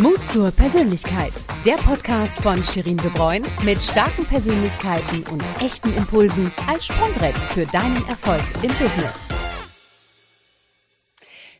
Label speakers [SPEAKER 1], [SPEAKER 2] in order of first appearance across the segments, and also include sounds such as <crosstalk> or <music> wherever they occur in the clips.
[SPEAKER 1] Mut zur Persönlichkeit. Der Podcast von Shirin De Bruyne mit starken Persönlichkeiten und echten Impulsen als Sprungbrett für deinen Erfolg im Business.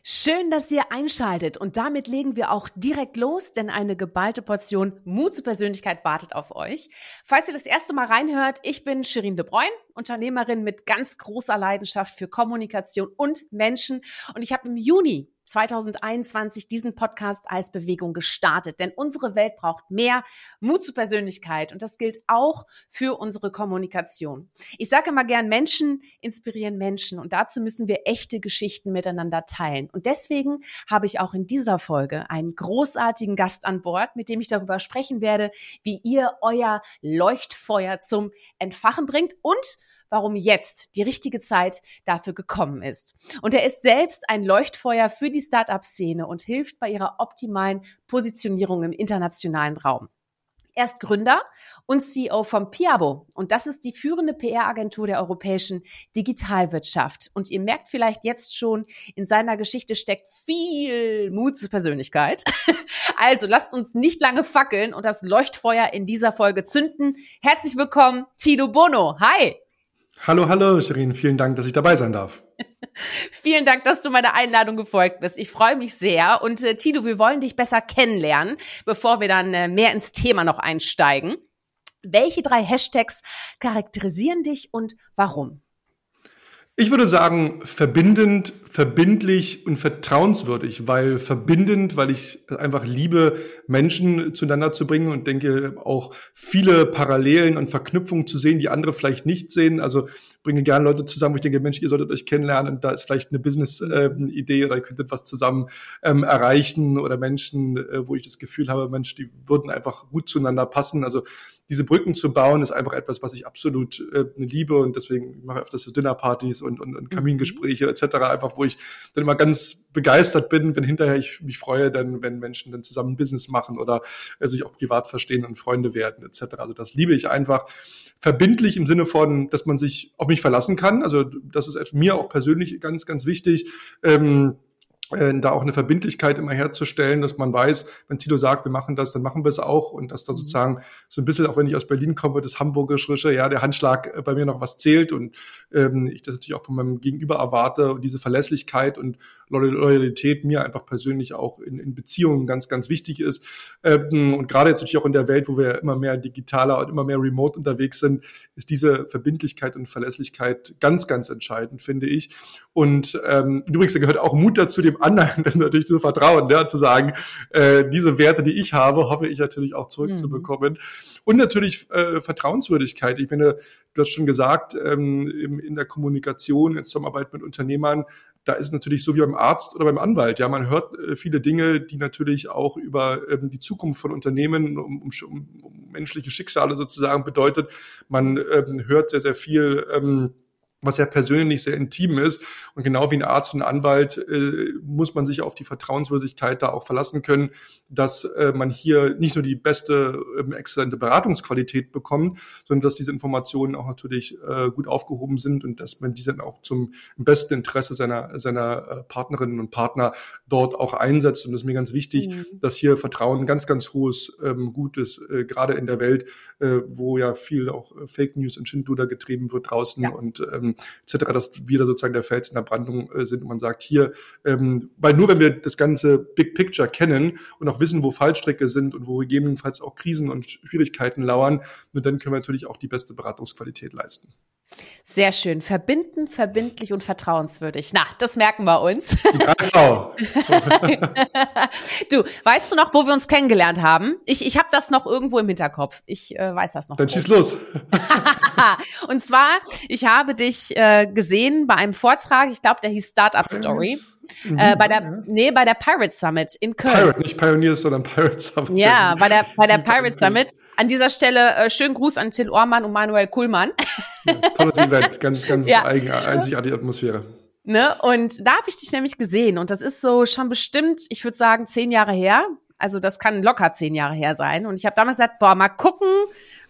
[SPEAKER 1] Schön, dass ihr einschaltet und damit legen wir auch direkt los, denn eine geballte Portion Mut zur Persönlichkeit wartet auf euch. Falls ihr das erste Mal reinhört, ich bin Shirin De Bruyne, Unternehmerin mit ganz großer Leidenschaft für Kommunikation und Menschen und ich habe im Juni 2021 diesen Podcast als Bewegung gestartet. Denn unsere Welt braucht mehr Mut zur Persönlichkeit und das gilt auch für unsere Kommunikation. Ich sage immer gern, Menschen inspirieren Menschen und dazu müssen wir echte Geschichten miteinander teilen. Und deswegen habe ich auch in dieser Folge einen großartigen Gast an Bord, mit dem ich darüber sprechen werde, wie ihr euer Leuchtfeuer zum Entfachen bringt und warum jetzt die richtige Zeit dafür gekommen ist. Und er ist selbst ein Leuchtfeuer für die Startup-Szene und hilft bei ihrer optimalen Positionierung im internationalen Raum. Er ist Gründer und CEO von Piabo und das ist die führende PR-Agentur der europäischen Digitalwirtschaft. Und ihr merkt vielleicht jetzt schon, in seiner Geschichte steckt viel Mut zur Persönlichkeit. <laughs> Also lasst uns nicht lange fackeln und das Leuchtfeuer in dieser Folge zünden. Herzlich willkommen, Tino Bono. Hi!
[SPEAKER 2] Hallo, hallo, Shirin. Vielen Dank, dass ich dabei sein darf. <laughs>
[SPEAKER 1] Vielen Dank, dass du meiner Einladung gefolgt bist. Ich freue mich sehr. Und äh, Tito, wir wollen dich besser kennenlernen, bevor wir dann äh, mehr ins Thema noch einsteigen. Welche drei Hashtags charakterisieren dich und warum?
[SPEAKER 2] Ich würde sagen, verbindend, verbindlich und vertrauenswürdig, weil verbindend, weil ich einfach liebe, Menschen zueinander zu bringen und denke auch viele Parallelen und Verknüpfungen zu sehen, die andere vielleicht nicht sehen. Also bringe gerne Leute zusammen, wo ich denke, Mensch, ihr solltet euch kennenlernen, da ist vielleicht eine Business-Idee oder ihr könntet was zusammen ähm, erreichen oder Menschen, äh, wo ich das Gefühl habe, Mensch, die würden einfach gut zueinander passen. Also diese Brücken zu bauen, ist einfach etwas, was ich absolut äh, liebe und deswegen mache ich öfters so Dinnerpartys und, und, und Kamingespräche etc. Einfach, wo ich dann immer ganz begeistert bin, wenn hinterher ich mich freue, dann, wenn Menschen dann zusammen Business machen oder äh, sich auch privat verstehen und Freunde werden etc. Also das liebe ich einfach verbindlich im Sinne von, dass man sich auf mich verlassen kann. Also das ist mir auch persönlich ganz, ganz wichtig. Ähm, äh, da auch eine Verbindlichkeit immer herzustellen, dass man weiß, wenn Tito sagt, wir machen das, dann machen wir es auch und dass da mhm. sozusagen so ein bisschen, auch wenn ich aus Berlin komme, das Hamburgische, ja, der Handschlag äh, bei mir noch was zählt und ähm, ich das natürlich auch von meinem Gegenüber erwarte und diese Verlässlichkeit und Loyalität mir einfach persönlich auch in, in Beziehungen ganz, ganz wichtig ist. Ähm, und gerade jetzt natürlich auch in der Welt, wo wir immer mehr digitaler und immer mehr remote unterwegs sind, ist diese Verbindlichkeit und Verlässlichkeit ganz, ganz entscheidend, finde ich. Und ähm, übrigens, da gehört auch Mut dazu, dem anderen <laughs> natürlich zu vertrauen, ja, zu sagen, äh, diese Werte, die ich habe, hoffe ich natürlich auch zurückzubekommen. Mhm. Und natürlich äh, Vertrauenswürdigkeit. Ich meine, du hast schon gesagt, ähm, in, in der Kommunikation, in Zusammenarbeit mit Unternehmern, da ist natürlich so wie beim Arzt oder beim Anwalt. Ja, man hört äh, viele Dinge, die natürlich auch über ähm, die Zukunft von Unternehmen, um, um, um menschliche Schicksale sozusagen bedeutet. Man ähm, hört sehr, sehr viel. Ähm, was sehr persönlich, sehr intim ist. Und genau wie ein Arzt und ein Anwalt äh, muss man sich auf die Vertrauenswürdigkeit da auch verlassen können, dass äh, man hier nicht nur die beste, äh, exzellente Beratungsqualität bekommt, sondern dass diese Informationen auch natürlich äh, gut aufgehoben sind und dass man diese dann auch zum besten Interesse seiner, seiner äh, Partnerinnen und Partner dort auch einsetzt. Und das ist mir ganz wichtig, mhm. dass hier Vertrauen ganz, ganz hohes ähm, Gut ist, äh, gerade in der Welt, äh, wo ja viel auch Fake News und Schindluder getrieben wird draußen ja. und ähm, etc., dass wir da sozusagen der Fels in der Brandung äh, sind und man sagt, hier, ähm, weil nur wenn wir das ganze Big Picture kennen und auch wissen, wo Fallstricke sind und wo gegebenenfalls auch Krisen und Schwierigkeiten lauern, nur dann können wir natürlich auch die beste Beratungsqualität leisten.
[SPEAKER 1] Sehr schön. Verbinden, verbindlich und vertrauenswürdig. Na, das merken wir uns.
[SPEAKER 2] Genau. <laughs>
[SPEAKER 1] du, weißt du noch, wo wir uns kennengelernt haben? Ich, ich habe das noch irgendwo im Hinterkopf. Ich äh, weiß das noch.
[SPEAKER 2] Dann schieß los. <laughs>
[SPEAKER 1] und zwar, ich habe dich äh, gesehen bei einem Vortrag, ich glaube, der hieß Startup Story. Mhm. Äh, bei der, nee, bei der Pirate Summit in Köln.
[SPEAKER 2] Pirate, nicht Pioneers, sondern Pirate Summit.
[SPEAKER 1] Ja, bei der, bei der <laughs> Pirate Summit. An dieser Stelle äh, schönen Gruß an Till Ormann und Manuel Kuhlmann.
[SPEAKER 2] Ja, tolles Event, ganz, ganz <laughs> ja. eigen, einzigartige Atmosphäre.
[SPEAKER 1] Ne? Und da habe ich dich nämlich gesehen und das ist so schon bestimmt, ich würde sagen, zehn Jahre her. Also das kann locker zehn Jahre her sein. Und ich habe damals gesagt, boah, mal gucken,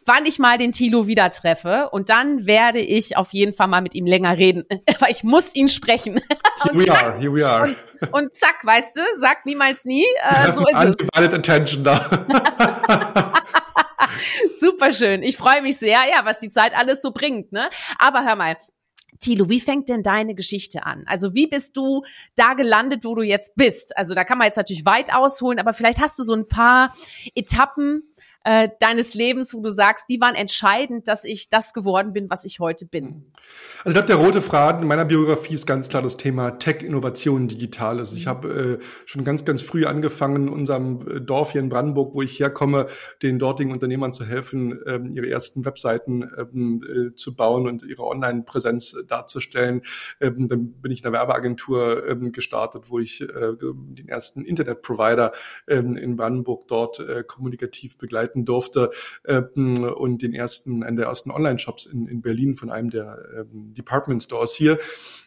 [SPEAKER 1] wann ich mal den Tilo wieder treffe und dann werde ich auf jeden Fall mal mit ihm länger reden, <laughs> weil ich muss ihn sprechen.
[SPEAKER 2] Here we are, here we are.
[SPEAKER 1] Und, und zack, weißt du, sag niemals nie, äh, so ist es.
[SPEAKER 2] Attention da. <laughs> <laughs>
[SPEAKER 1] Super schön. Ich freue mich sehr, ja, was die Zeit alles so bringt, ne? Aber hör mal, Thilo, wie fängt denn deine Geschichte an? Also wie bist du da gelandet, wo du jetzt bist? Also da kann man jetzt natürlich weit ausholen, aber vielleicht hast du so ein paar Etappen äh, deines Lebens, wo du sagst, die waren entscheidend, dass ich das geworden bin, was ich heute bin.
[SPEAKER 2] Also ich glaube, der rote Faden in meiner Biografie ist ganz klar das Thema Tech, Innovation, Digitales. Ich habe äh, schon ganz, ganz früh angefangen, in unserem äh, Dorf hier in Brandenburg, wo ich herkomme, den dortigen Unternehmern zu helfen, ähm, ihre ersten Webseiten ähm, äh, zu bauen und ihre Online-Präsenz äh, darzustellen. Ähm, dann bin ich in einer Werbeagentur ähm, gestartet, wo ich äh, den ersten Internet-Provider ähm, in Brandenburg dort äh, kommunikativ begleiten durfte ähm, und den ersten, einen der ersten Online-Shops in, in Berlin von einem der ähm, Department Stores hier. Und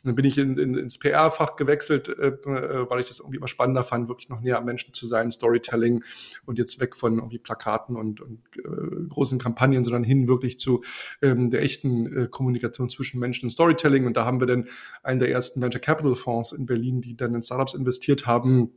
[SPEAKER 2] dann bin ich in, in, ins PR-Fach gewechselt, äh, äh, weil ich das irgendwie immer spannender fand, wirklich noch näher am Menschen zu sein, Storytelling und jetzt weg von irgendwie Plakaten und, und äh, großen Kampagnen, sondern hin wirklich zu ähm, der echten äh, Kommunikation zwischen Menschen und Storytelling. Und da haben wir dann einen der ersten Venture Capital Fonds in Berlin, die dann in Startups investiert haben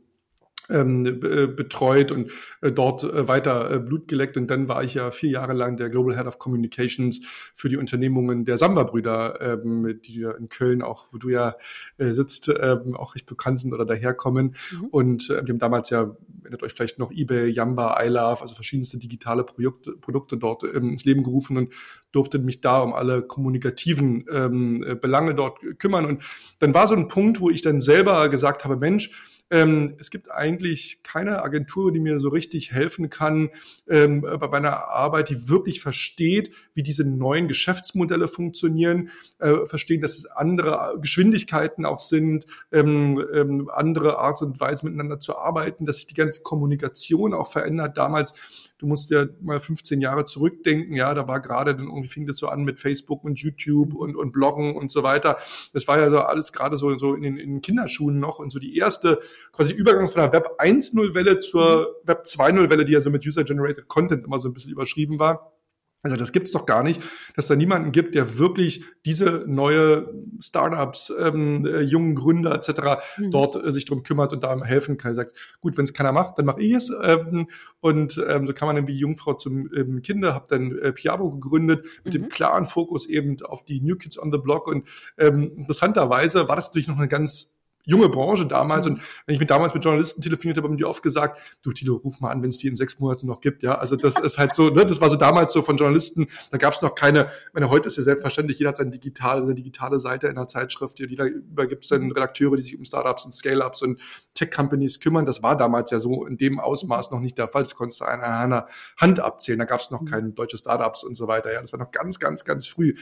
[SPEAKER 2] ähm, äh, betreut und äh, dort äh, weiter äh, Blut geleckt. Und dann war ich ja vier Jahre lang der Global Head of Communications für die Unternehmungen der Samba-Brüder, ähm, die ja in Köln auch, wo du ja äh, sitzt, ähm, auch recht bekannt sind oder daherkommen. Mhm. Und äh, haben damals ja, erinnert euch vielleicht noch eBay, Yamba, iLove, also verschiedenste digitale Produkte, Produkte dort ähm, ins Leben gerufen und durfte mich da um alle kommunikativen ähm, äh, Belange dort kümmern. Und dann war so ein Punkt, wo ich dann selber gesagt habe, Mensch, ähm, es gibt eigentlich keine Agentur, die mir so richtig helfen kann ähm, bei meiner Arbeit, die wirklich versteht, wie diese neuen Geschäftsmodelle funktionieren, äh, verstehen, dass es andere Geschwindigkeiten auch sind, ähm, ähm, andere Art und Weise miteinander zu arbeiten, dass sich die ganze Kommunikation auch verändert. Damals Du musst ja mal 15 Jahre zurückdenken. Ja, da war gerade dann irgendwie fing das so an mit Facebook und YouTube und, und Bloggen und so weiter. Das war ja so alles gerade so, so in den, in den Kinderschuhen noch und so die erste quasi Übergang von der Web 1.0 Welle zur Web 2.0 Welle, die ja so mit User-Generated Content immer so ein bisschen überschrieben war also das gibt's doch gar nicht, dass da niemanden gibt, der wirklich diese neue Startups, ähm, äh, jungen Gründer etc. Mhm. dort äh, sich drum kümmert und da helfen kann. Er sagt, gut, wenn es keiner macht, dann mache ich es. Ähm, und ähm, so kann man dann wie Jungfrau zum ähm, Kinder, habe dann äh, Piabo gegründet mit mhm. dem klaren Fokus eben auf die New Kids on the Block. Und ähm, interessanterweise war das natürlich noch eine ganz junge Branche damals. Mhm. Und wenn ich mit damals mit Journalisten telefoniert habe, haben die oft gesagt, du Tilo, ruf mal an, wenn es die in sechs Monaten noch gibt. Ja, also das ist halt so, ne, das war so damals so von Journalisten, da gab es noch keine, ich meine, heute ist ja selbstverständlich, jeder hat seine digitale, seine digitale Seite in der Zeitschrift, jeder übergibt es dann mhm. Redakteure, die sich um Startups und Scale-Ups und Tech-Companies kümmern. Das war damals ja so in dem Ausmaß noch nicht der Fall. Das konntest du an einer Hand abzählen. Da gab es noch mhm. keine deutsche Startups und so weiter. Ja, das war noch ganz, ganz, ganz früh.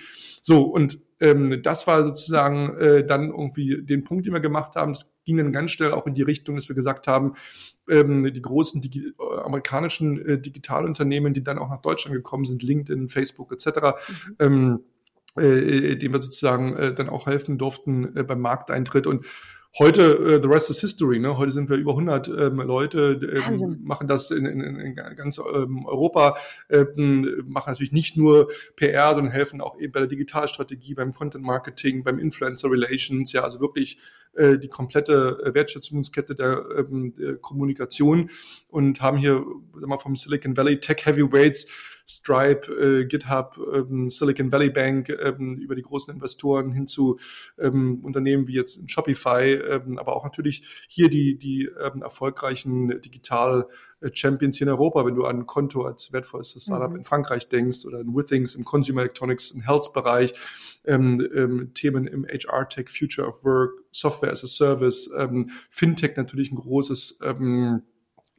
[SPEAKER 2] So, und ähm, das war sozusagen äh, dann irgendwie den Punkt, den wir gemacht haben. Es ging dann ganz schnell auch in die Richtung, dass wir gesagt haben, ähm, die großen Digi äh, amerikanischen äh, Digitalunternehmen, die dann auch nach Deutschland gekommen sind, LinkedIn, Facebook etc., mhm. ähm, äh, denen wir sozusagen äh, dann auch helfen durften äh, beim Markteintritt und Heute, äh, the rest is history. Ne? Heute sind wir über 100 ähm, Leute, ähm, machen das in, in, in ganz ähm, Europa, ähm, machen natürlich nicht nur PR, sondern helfen auch eben bei der Digitalstrategie, beim Content Marketing, beim Influencer Relations, ja, also wirklich äh, die komplette äh, Wertschätzungskette der, ähm, der Kommunikation und haben hier sagen wir, vom Silicon Valley Tech Heavyweights Stripe, äh, GitHub, ähm, Silicon Valley Bank, ähm, über die großen Investoren hin zu ähm, Unternehmen wie jetzt Shopify, ähm, aber auch natürlich hier die, die ähm, erfolgreichen Digital Champions hier in Europa, wenn du an Konto als wertvollstes Startup mhm. in Frankreich denkst oder in Withings im Consumer Electronics, im Health-Bereich, ähm, ähm, Themen im HR-Tech, Future of Work, Software as a Service, ähm, Fintech natürlich ein großes ähm,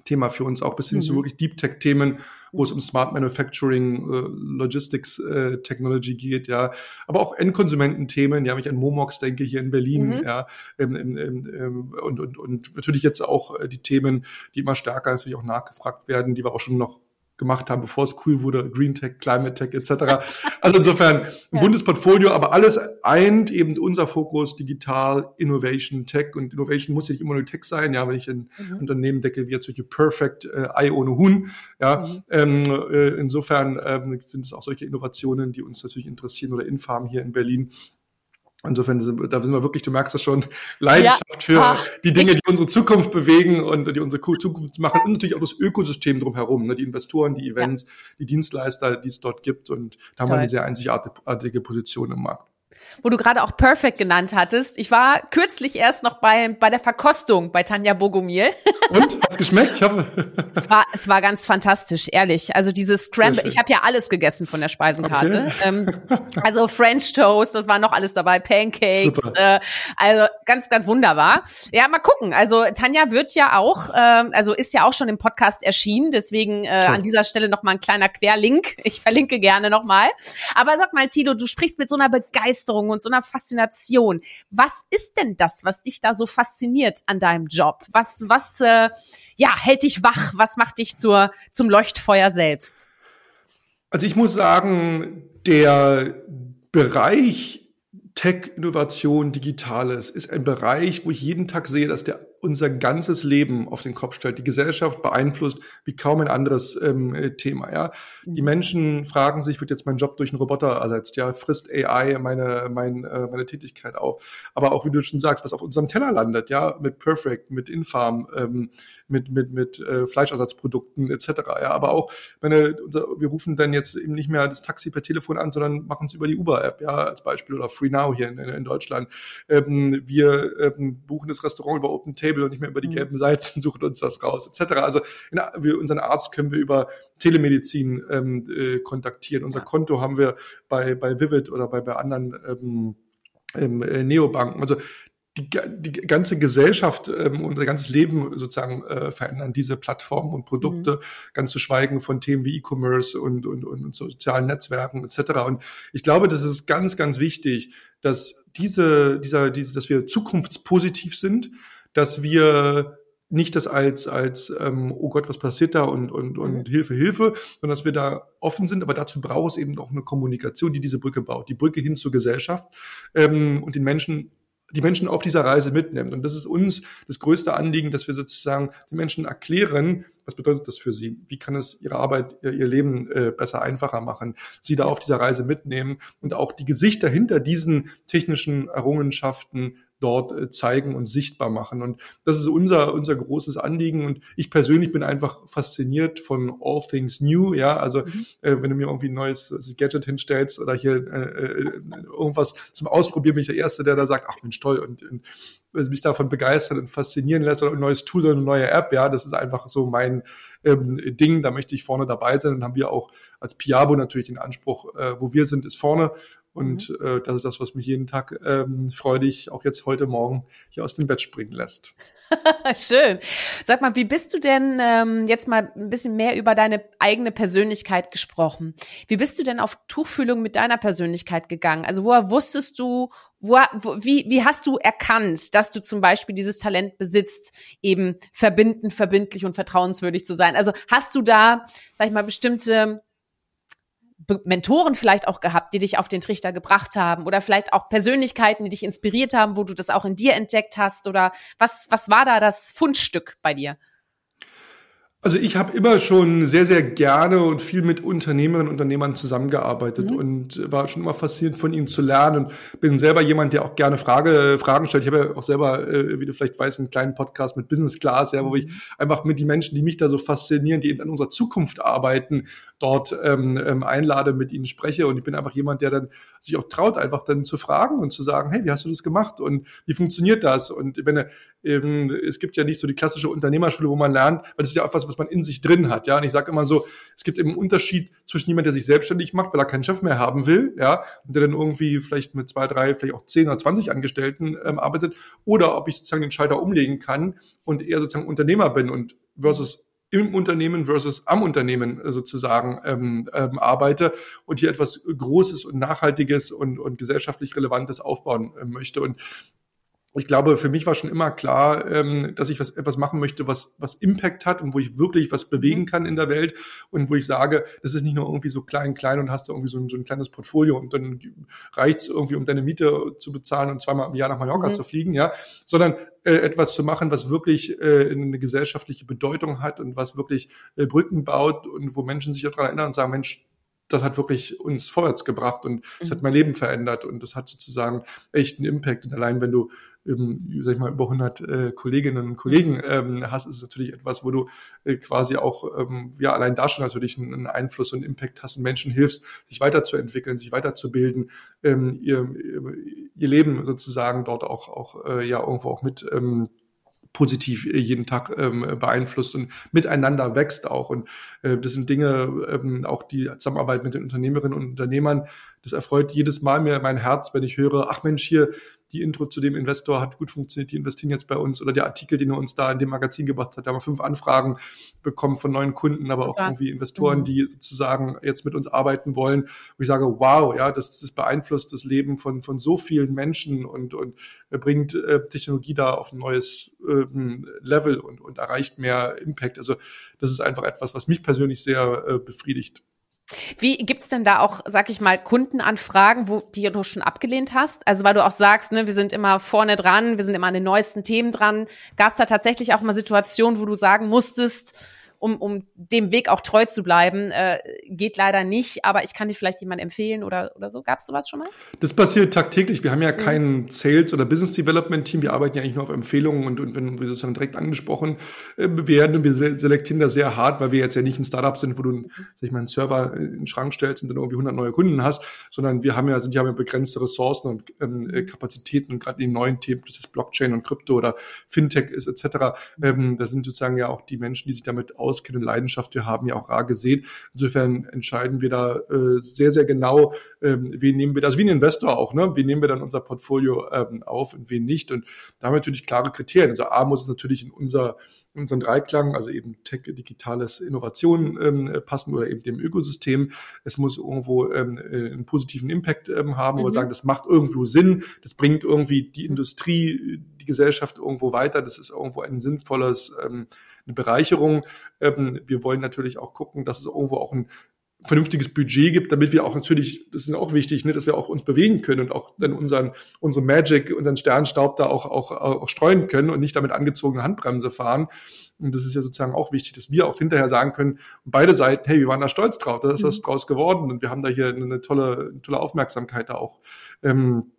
[SPEAKER 2] Thema für uns auch bis hin mhm. zu wirklich Deep Tech Themen, wo es um Smart Manufacturing, äh, Logistics äh, Technology geht, ja, aber auch Endkonsumententhemen, ja, wenn ich an Momox denke hier in Berlin, mhm. ja, ähm, ähm, ähm, und, und, und natürlich jetzt auch äh, die Themen, die immer stärker natürlich auch nachgefragt werden, die wir auch schon noch gemacht haben, bevor es cool wurde, Green Tech, Climate Tech etc. Also insofern ein <laughs> ja. buntes Portfolio, aber alles eint eben unser Fokus digital, Innovation, Tech und Innovation muss ja nicht immer nur Tech sein. Ja, wenn ich ein mhm. Unternehmen decke, wie jetzt solche Perfect äh, Ei ohne Huhn. Ja, mhm. ähm, äh, insofern ähm, sind es auch solche Innovationen, die uns natürlich interessieren oder Infarm hier in Berlin. Insofern, sind, da sind wir wirklich, du merkst das schon, <laughs> Leidenschaft ja. für Ach, die Dinge, die unsere Zukunft bewegen und die unsere Zukunft machen und natürlich auch das Ökosystem drumherum, ne, die Investoren, die Events, ja. die Dienstleister, die es dort gibt und da haben Toll. wir eine sehr einzigartige Position im Markt
[SPEAKER 1] wo du gerade auch Perfect genannt hattest. Ich war kürzlich erst noch bei, bei der Verkostung bei Tanja Bogomil. <laughs>
[SPEAKER 2] Und? Hat's geschmeckt? Ich hoffe.
[SPEAKER 1] es war, es war ganz fantastisch, ehrlich. Also dieses Scramble, ich habe ja alles gegessen von der Speisenkarte. Okay. Ähm, also French Toast, das war noch alles dabei, Pancakes, äh, also ganz, ganz wunderbar. Ja, mal gucken. Also Tanja wird ja auch, äh, also ist ja auch schon im Podcast erschienen, deswegen äh, an dieser Stelle noch mal ein kleiner Querlink. Ich verlinke gerne noch mal. Aber sag mal, Tilo, du sprichst mit so einer Begeisterung und so einer Faszination. Was ist denn das, was dich da so fasziniert an deinem Job? Was, was, äh, ja, hält dich wach? Was macht dich zur, zum Leuchtfeuer selbst?
[SPEAKER 2] Also ich muss sagen, der Bereich Tech, Innovation, Digitales ist ein Bereich, wo ich jeden Tag sehe, dass der unser ganzes Leben auf den Kopf stellt, die Gesellschaft beeinflusst wie kaum ein anderes ähm, Thema. Ja, die mhm. Menschen fragen sich, wird jetzt mein Job durch einen Roboter ersetzt? Ja, frisst AI meine mein, äh, meine Tätigkeit auf? Aber auch wie du schon sagst, was auf unserem Teller landet, ja, mit Perfect, mit Infarm, ähm, mit mit mit äh, Fleischersatzprodukten etc. Ja, aber auch meine, unser, wir rufen dann jetzt eben nicht mehr das Taxi per Telefon an, sondern machen es über die Uber-App, ja, als Beispiel oder Free Now hier in, in Deutschland. Ähm, wir ähm, buchen das Restaurant über OpenTable Table und nicht mehr über die mhm. gelben Seiten, <laughs> sucht uns das raus, etc. Also in, wir, unseren Arzt können wir über Telemedizin ähm, äh, kontaktieren. Unser ja. Konto haben wir bei, bei Vivid oder bei, bei anderen ähm, ähm, äh, Neobanken. Also die, die ganze Gesellschaft ähm, unser ganzes Leben sozusagen äh, verändern diese Plattformen und Produkte, mhm. ganz zu schweigen von Themen wie E-Commerce und, und, und sozialen Netzwerken etc. Und ich glaube, das ist ganz, ganz wichtig, dass diese, dieser, diese, dass wir zukunftspositiv sind, dass wir nicht das als, als ähm, oh Gott, was passiert da und, und, und mhm. Hilfe, Hilfe, sondern dass wir da offen sind, aber dazu braucht es eben auch eine Kommunikation, die diese Brücke baut, die Brücke hin zur Gesellschaft ähm, und den Menschen die Menschen auf dieser Reise mitnimmt. Und das ist uns das größte Anliegen, dass wir sozusagen den Menschen erklären, was bedeutet das für sie? Wie kann es ihre Arbeit, ihr, ihr Leben äh, besser, einfacher machen? Sie da auf dieser Reise mitnehmen und auch die Gesichter hinter diesen technischen Errungenschaften dort äh, zeigen und sichtbar machen. Und das ist unser, unser großes Anliegen. Und ich persönlich bin einfach fasziniert von All Things New. Ja, also mhm. äh, wenn du mir irgendwie ein neues Gadget hinstellst oder hier äh, äh, irgendwas zum Ausprobieren, bin ich der Erste, der da sagt, ach Mensch, toll und, und mich davon begeistern und faszinieren lässt oder ein neues Tool oder eine neue App. Ja, das ist einfach so mein ähm, Ding. Da möchte ich vorne dabei sein. Dann haben wir auch als Piabo natürlich den Anspruch, äh, wo wir sind, ist vorne. Und mhm. äh, das ist das, was mich jeden Tag ähm, freudig, auch jetzt heute Morgen, hier aus dem Bett springen lässt. <laughs>
[SPEAKER 1] Schön. Sag mal, wie bist du denn ähm, jetzt mal ein bisschen mehr über deine eigene Persönlichkeit gesprochen? Wie bist du denn auf Tuchfühlung mit deiner Persönlichkeit gegangen? Also woher wusstest du, wo, wo, wie, wie hast du erkannt, dass du zum Beispiel dieses Talent besitzt, eben verbindend, verbindlich und vertrauenswürdig zu sein? Also hast du da, sag ich mal, bestimmte Mentoren vielleicht auch gehabt, die dich auf den Trichter gebracht haben oder vielleicht auch Persönlichkeiten, die dich inspiriert haben, wo du das auch in dir entdeckt hast oder was, was war da das Fundstück bei dir?
[SPEAKER 2] Also ich habe immer schon sehr, sehr gerne und viel mit Unternehmerinnen und Unternehmern zusammengearbeitet mhm. und war schon immer fasziniert von ihnen zu lernen und bin selber jemand, der auch gerne Frage, Fragen stellt. Ich habe ja auch selber, äh, wie du vielleicht weißt, einen kleinen Podcast mit Business Class, ja, wo ich mhm. einfach mit die Menschen, die mich da so faszinieren, die eben an unserer Zukunft arbeiten, dort ähm, ähm, einlade, mit ihnen spreche. Und ich bin einfach jemand, der dann sich auch traut, einfach dann zu fragen und zu sagen, hey, wie hast du das gemacht und wie funktioniert das? Und wenn ähm, es gibt ja nicht so die klassische Unternehmerschule, wo man lernt, weil das ist ja auch was, was man in sich drin hat. Ja, und ich sage immer so, es gibt eben einen Unterschied zwischen jemand, der sich selbstständig macht, weil er keinen Chef mehr haben will, ja, und der dann irgendwie vielleicht mit zwei, drei, vielleicht auch zehn oder zwanzig Angestellten ähm, arbeitet, oder ob ich sozusagen den Schalter umlegen kann und eher sozusagen Unternehmer bin und versus im Unternehmen versus am Unternehmen äh, sozusagen ähm, ähm, arbeite und hier etwas Großes und Nachhaltiges und, und gesellschaftlich Relevantes aufbauen äh, möchte. Und ich glaube, für mich war schon immer klar, ähm, dass ich was, etwas machen möchte, was, was Impact hat und wo ich wirklich was bewegen mhm. kann in der Welt und wo ich sage, das ist nicht nur irgendwie so klein, klein und hast du irgendwie so ein, so ein kleines Portfolio und dann reicht's irgendwie, um deine Miete zu bezahlen und zweimal im Jahr nach Mallorca mhm. zu fliegen, ja, sondern äh, etwas zu machen, was wirklich äh, eine gesellschaftliche Bedeutung hat und was wirklich äh, Brücken baut und wo Menschen sich daran erinnern und sagen, Mensch, das hat wirklich uns vorwärts gebracht und es mhm. hat mein Leben verändert und das hat sozusagen echt einen Impact. Und allein wenn du ähm, sag ich mal, über 100 äh, Kolleginnen und Kollegen ähm, hast, ist es natürlich etwas, wo du äh, quasi auch, ähm, ja, allein da schon natürlich einen, einen Einfluss und Impact hast und Menschen hilfst, sich weiterzuentwickeln, sich weiterzubilden, ähm, ihr, ihr Leben sozusagen dort auch, auch äh, ja, irgendwo auch mit ähm, positiv äh, jeden Tag ähm, beeinflusst und miteinander wächst auch. Und äh, das sind Dinge, ähm, auch die Zusammenarbeit mit den Unternehmerinnen und Unternehmern, das erfreut jedes Mal mir mein Herz, wenn ich höre, ach Mensch, hier, die Intro zu dem Investor hat gut funktioniert, die investieren jetzt bei uns oder der Artikel, den er uns da in dem Magazin gebracht hat, da haben wir fünf Anfragen bekommen von neuen Kunden, aber Super. auch irgendwie Investoren, mhm. die sozusagen jetzt mit uns arbeiten wollen. Wo ich sage, wow, ja, das, das beeinflusst das Leben von, von so vielen Menschen und, und bringt äh, Technologie da auf ein neues äh, Level und, und erreicht mehr Impact. Also das ist einfach etwas, was mich persönlich sehr äh, befriedigt.
[SPEAKER 1] Wie gibt's denn da auch, sag ich mal, Kundenanfragen, wo die du schon abgelehnt hast? Also weil du auch sagst, ne, wir sind immer vorne dran, wir sind immer an den neuesten Themen dran. Gab's da tatsächlich auch mal Situationen, wo du sagen musstest, um, um dem Weg auch treu zu bleiben. Äh, geht leider nicht, aber ich kann dir vielleicht jemand empfehlen oder, oder so. Gab es sowas schon mal?
[SPEAKER 2] Das passiert tagtäglich. Wir haben ja mhm. kein Sales- oder Business Development Team. Wir arbeiten ja eigentlich nur auf Empfehlungen und, und wenn wir sozusagen direkt angesprochen äh, werden, wir selektieren da sehr hart, weil wir jetzt ja nicht ein Startup sind, wo du mhm. sag ich mal, einen Server in den Schrank stellst und dann irgendwie 100 neue Kunden hast, sondern wir haben ja, sind ja begrenzte Ressourcen und ähm, äh, Kapazitäten und gerade in den neuen Themen, das ist Blockchain und Krypto oder Fintech ist etc., ähm, da sind sozusagen ja auch die Menschen, die sich damit aus auskennen, Leidenschaft wir haben, ja auch rar gesehen. Insofern entscheiden wir da äh, sehr, sehr genau, ähm, wen nehmen wir, das, also wie ein Investor auch, ne? Wen nehmen wir dann unser Portfolio ähm, auf und wen nicht. Und da haben wir natürlich klare Kriterien. Also A muss es natürlich in unser unseren Dreiklang, also eben Tech, digitales Innovation ähm, passen oder eben dem Ökosystem. Es muss irgendwo ähm, äh, einen positiven Impact ähm, haben, mhm. wo wir sagen, das macht irgendwo Sinn, das bringt irgendwie die Industrie, die Gesellschaft irgendwo weiter, das ist irgendwo ein sinnvolles ähm, eine Bereicherung. Ähm, wir wollen natürlich auch gucken, dass es irgendwo auch ein vernünftiges Budget gibt, damit wir auch natürlich, das ist auch wichtig, ne, dass wir auch uns bewegen können und auch dann unseren, unsere Magic, unseren Sternstaub da auch, auch, auch streuen können und nicht damit angezogene Handbremse fahren. Und das ist ja sozusagen auch wichtig, dass wir auch hinterher sagen können, beide Seiten, hey, wir waren da stolz drauf, da ist was mhm. draus geworden und wir haben da hier eine tolle, eine tolle Aufmerksamkeit da auch ähm,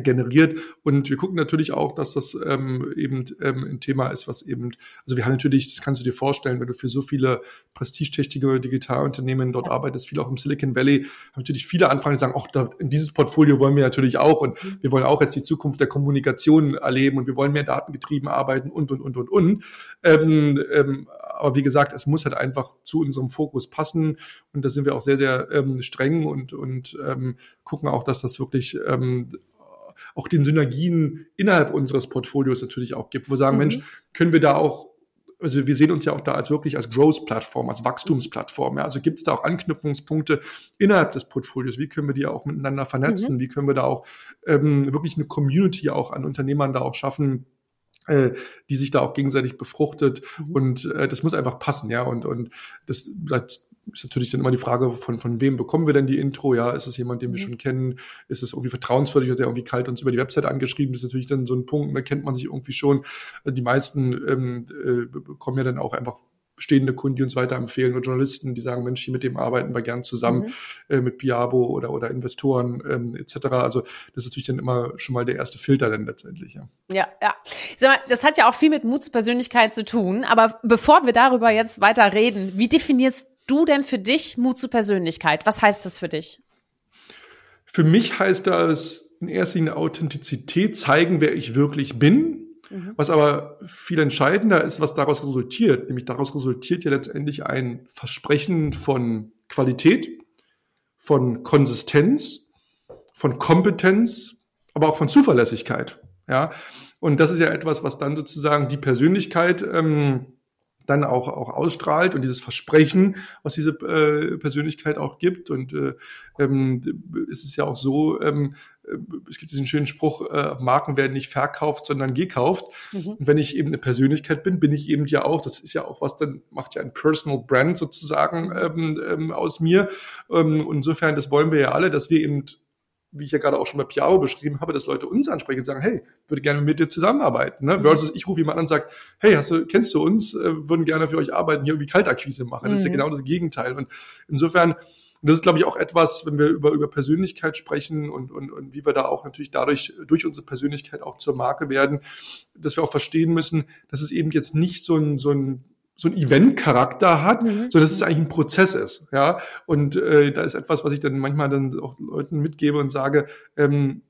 [SPEAKER 2] generiert. Und wir gucken natürlich auch, dass das ähm, eben ähm, ein Thema ist, was eben, also wir haben natürlich, das kannst du dir vorstellen, wenn du für so viele prestigetüchtige Digitalunternehmen dort arbeitest, viel auch im Silicon Valley, haben natürlich viele Anfragen, die sagen, auch da, in dieses Portfolio wollen wir natürlich auch und mhm. wir wollen auch jetzt die Zukunft der Kommunikation erleben und wir wollen mehr datengetrieben arbeiten und, und, und, und, und. Ähm, ähm, aber wie gesagt, es muss halt einfach zu unserem Fokus passen und da sind wir auch sehr, sehr ähm, streng und, und ähm, gucken auch, dass das wirklich ähm, auch den Synergien innerhalb unseres Portfolios natürlich auch gibt, wo wir sagen, mhm. Mensch, können wir da auch also wir sehen uns ja auch da als wirklich als Growth-Plattform, als Wachstumsplattform. Ja. Also gibt es da auch Anknüpfungspunkte innerhalb des Portfolios? Wie können wir die auch miteinander vernetzen? Mhm. Wie können wir da auch ähm, wirklich eine Community auch an Unternehmern da auch schaffen, äh, die sich da auch gegenseitig befruchtet? Mhm. Und äh, das muss einfach passen, ja. Und, und das, das ist natürlich dann immer die Frage, von, von wem bekommen wir denn die Intro? Ja, ist es jemand, den wir mhm. schon kennen? Ist es irgendwie vertrauenswürdig? Hat er irgendwie kalt uns über die Website angeschrieben? Das ist natürlich dann so ein Punkt, da kennt man sich irgendwie schon. Die meisten ähm, äh, bekommen ja dann auch einfach bestehende Kunden, die uns weiterempfehlen oder Journalisten, die sagen, Mensch, hier mit dem arbeiten wir gern zusammen, mhm. äh, mit Piabo oder, oder Investoren ähm, etc. Also das ist natürlich dann immer schon mal der erste Filter dann letztendlich. Ja,
[SPEAKER 1] ja. ja. Mal, das hat ja auch viel mit Mutspersönlichkeit zu tun, aber bevor wir darüber jetzt weiter reden, wie definierst du denn für dich Mut zur Persönlichkeit? Was heißt das für dich?
[SPEAKER 2] Für mich heißt das in erster Linie Authentizität, zeigen, wer ich wirklich bin. Mhm. Was aber viel entscheidender ist, was daraus resultiert. Nämlich daraus resultiert ja letztendlich ein Versprechen von Qualität, von Konsistenz, von Kompetenz, aber auch von Zuverlässigkeit. Ja, und das ist ja etwas, was dann sozusagen die Persönlichkeit ähm, dann auch, auch ausstrahlt und dieses Versprechen, was diese äh, Persönlichkeit auch gibt. Und äh, ähm, ist es ja auch so, ähm, äh, es gibt diesen schönen Spruch, äh, Marken werden nicht verkauft, sondern gekauft. Mhm. Und wenn ich eben eine Persönlichkeit bin, bin ich eben ja auch, das ist ja auch was, dann macht ja ein Personal Brand sozusagen ähm, ähm, aus mir. Ähm, insofern, das wollen wir ja alle, dass wir eben wie ich ja gerade auch schon bei Piaro beschrieben habe, dass Leute uns ansprechen und sagen, hey, würde gerne mit dir zusammenarbeiten. Ne? Mhm. Versus ich rufe jemanden an und sage, hey, hast du, kennst du uns, äh, würden gerne für euch arbeiten, hier irgendwie Kaltakquise machen. Das ist ja mhm. genau das Gegenteil. Und insofern, und das ist, glaube ich, auch etwas, wenn wir über, über Persönlichkeit sprechen und, und, und wie wir da auch natürlich dadurch, durch unsere Persönlichkeit auch zur Marke werden, dass wir auch verstehen müssen, dass es eben jetzt nicht so ein, so ein so ein Event-Charakter hat, mhm. so dass es eigentlich ein Prozess ist, ja. Und äh, da ist etwas, was ich dann manchmal dann auch Leuten mitgebe und sage, ähm,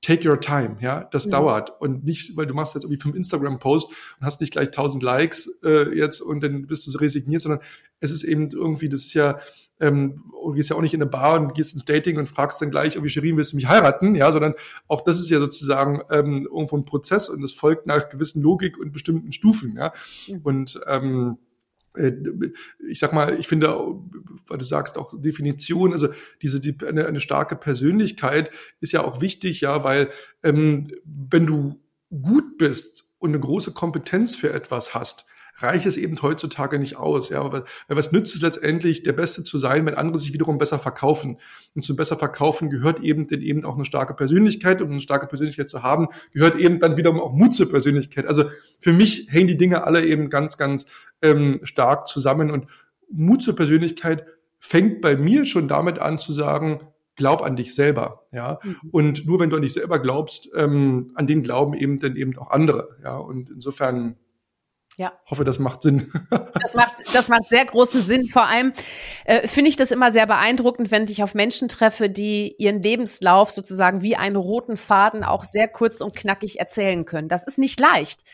[SPEAKER 2] take your time, ja, das ja. dauert und nicht, weil du machst jetzt irgendwie fünf Instagram-Post und hast nicht gleich tausend Likes äh, jetzt und dann bist du so resigniert, sondern es ist eben irgendwie, das ist ja, ähm, du gehst ja auch nicht in eine Bar und gehst ins Dating und fragst dann gleich, irgendwie Shirin, willst du mich heiraten, ja, sondern auch das ist ja sozusagen ähm, irgendwo ein Prozess und es folgt nach gewissen Logik und bestimmten Stufen, ja, mhm. und ähm, äh, ich sag mal, ich finde, weil du sagst auch Definition, also diese die, eine, eine starke Persönlichkeit ist ja auch wichtig, ja, weil ähm, wenn du gut bist und eine große Kompetenz für etwas hast, reicht es eben heutzutage nicht aus. Ja, aber was nützt es letztendlich, der Beste zu sein, wenn andere sich wiederum besser verkaufen? Und zum besser verkaufen gehört eben denn eben auch eine starke Persönlichkeit. Und eine starke Persönlichkeit zu haben, gehört eben dann wiederum auch Mut zur Persönlichkeit. Also für mich hängen die Dinge alle eben ganz, ganz ähm, stark zusammen. Und Mut zur Persönlichkeit fängt bei mir schon damit an zu sagen, glaub an dich selber, ja. Mhm. Und nur wenn du an dich selber glaubst, ähm, an den glauben eben dann eben auch andere, ja. Und insofern ja. Hoffe, das macht Sinn. <laughs>
[SPEAKER 1] das macht, das macht sehr großen Sinn. Vor allem äh, finde ich das immer sehr beeindruckend, wenn ich auf Menschen treffe, die ihren Lebenslauf sozusagen wie einen roten Faden auch sehr kurz und knackig erzählen können. Das ist nicht leicht.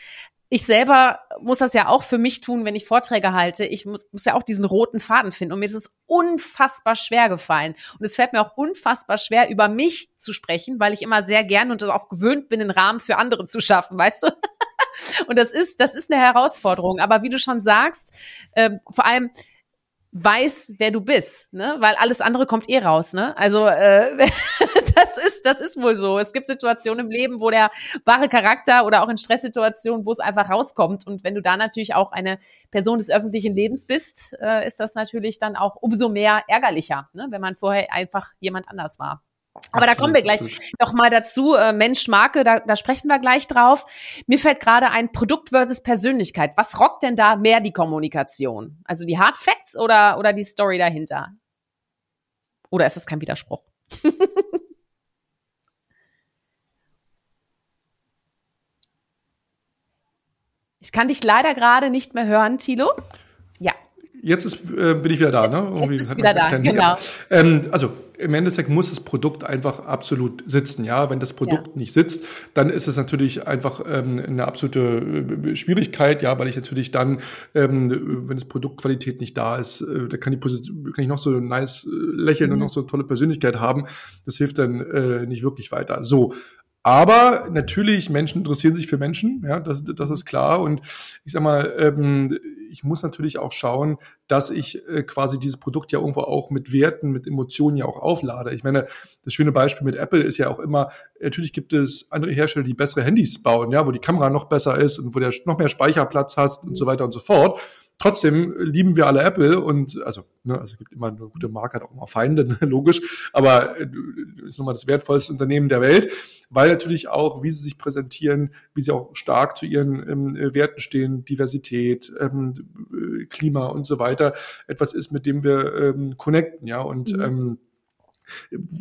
[SPEAKER 1] Ich selber muss das ja auch für mich tun, wenn ich Vorträge halte. Ich muss, muss ja auch diesen roten Faden finden. Und mir ist es unfassbar schwer gefallen. Und es fällt mir auch unfassbar schwer, über mich zu sprechen, weil ich immer sehr gern und auch gewöhnt bin, einen Rahmen für andere zu schaffen, weißt du? <laughs> Und das ist, das ist eine Herausforderung. Aber wie du schon sagst, äh, vor allem weiß, wer du bist, ne? Weil alles andere kommt eh raus, ne? Also äh, <laughs> das ist, das ist wohl so. Es gibt Situationen im Leben, wo der wahre Charakter oder auch in Stresssituationen, wo es einfach rauskommt. Und wenn du da natürlich auch eine Person des öffentlichen Lebens bist, äh, ist das natürlich dann auch umso mehr ärgerlicher, ne? wenn man vorher einfach jemand anders war. Aber absolut, da kommen wir gleich absolut. noch mal dazu. Äh, Mensch, Marke, da, da sprechen wir gleich drauf. Mir fällt gerade ein Produkt versus Persönlichkeit. Was rockt denn da mehr die Kommunikation? Also die Hard Facts oder, oder die Story dahinter? Oder ist das kein Widerspruch? <laughs> ich kann dich leider gerade nicht mehr hören, Thilo.
[SPEAKER 2] Jetzt ist, äh, bin ich wieder da, ne?
[SPEAKER 1] Irgendwie Jetzt ist wieder da, genau.
[SPEAKER 2] Ähm, also im Endeffekt muss das Produkt einfach absolut sitzen. Ja, wenn das Produkt ja. nicht sitzt, dann ist es natürlich einfach ähm, eine absolute äh, Schwierigkeit. Ja, weil ich natürlich dann, ähm, wenn das Produktqualität nicht da ist, äh, da kann, die Position, kann ich noch so nice äh, lächeln mhm. und noch so tolle Persönlichkeit haben. Das hilft dann äh, nicht wirklich weiter. So. Aber natürlich, Menschen interessieren sich für Menschen, ja, das, das ist klar. Und ich sag mal, ähm, ich muss natürlich auch schauen, dass ich äh, quasi dieses Produkt ja irgendwo auch mit Werten, mit Emotionen ja auch auflade. Ich meine, das schöne Beispiel mit Apple ist ja auch immer, natürlich gibt es andere Hersteller, die bessere Handys bauen, ja, wo die Kamera noch besser ist und wo der noch mehr Speicherplatz hat und so weiter und so fort. Trotzdem lieben wir alle Apple und also, ne, also es gibt immer eine gute Marke, hat auch immer Feinde, <laughs> ne, logisch, aber äh, ist nochmal das wertvollste Unternehmen der Welt, weil natürlich auch, wie sie sich präsentieren, wie sie auch stark zu ihren ähm, Werten stehen, Diversität, ähm, Klima und so weiter, etwas ist, mit dem wir ähm, connecten, ja, und mhm. ähm,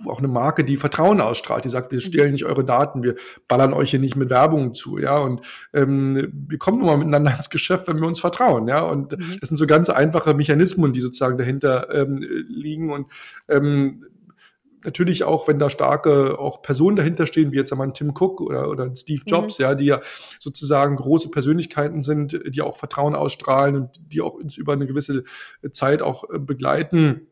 [SPEAKER 2] auch eine Marke, die Vertrauen ausstrahlt, die sagt, wir stehlen nicht eure Daten, wir ballern euch hier nicht mit Werbung zu, ja, und ähm, wir kommen nur mal miteinander ins Geschäft, wenn wir uns vertrauen, ja, und mhm. das sind so ganz einfache Mechanismen, die sozusagen dahinter ähm, liegen und ähm, natürlich auch, wenn da starke auch Personen dahinter stehen, wie jetzt einmal ein Tim Cook oder, oder Steve mhm. Jobs, mhm. ja, die ja sozusagen große Persönlichkeiten sind, die auch Vertrauen ausstrahlen und die auch uns über eine gewisse Zeit auch äh, begleiten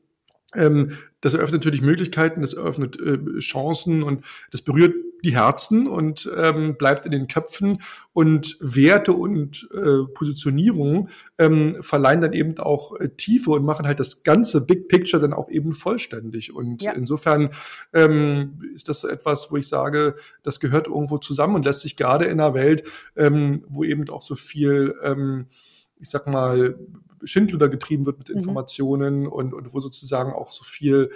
[SPEAKER 2] Ähm, das eröffnet natürlich Möglichkeiten, das eröffnet äh, Chancen und das berührt die Herzen und ähm, bleibt in den Köpfen und Werte und äh, Positionierung ähm, verleihen dann eben auch äh, Tiefe und machen halt das ganze Big Picture dann auch eben vollständig. Und ja. insofern ähm, ist das etwas, wo ich sage, das gehört irgendwo zusammen und lässt sich gerade in einer Welt, ähm, wo eben auch so viel ähm, ich sag mal, Schindluder getrieben wird mit mhm. Informationen mhm. und, und wo sozusagen auch so viel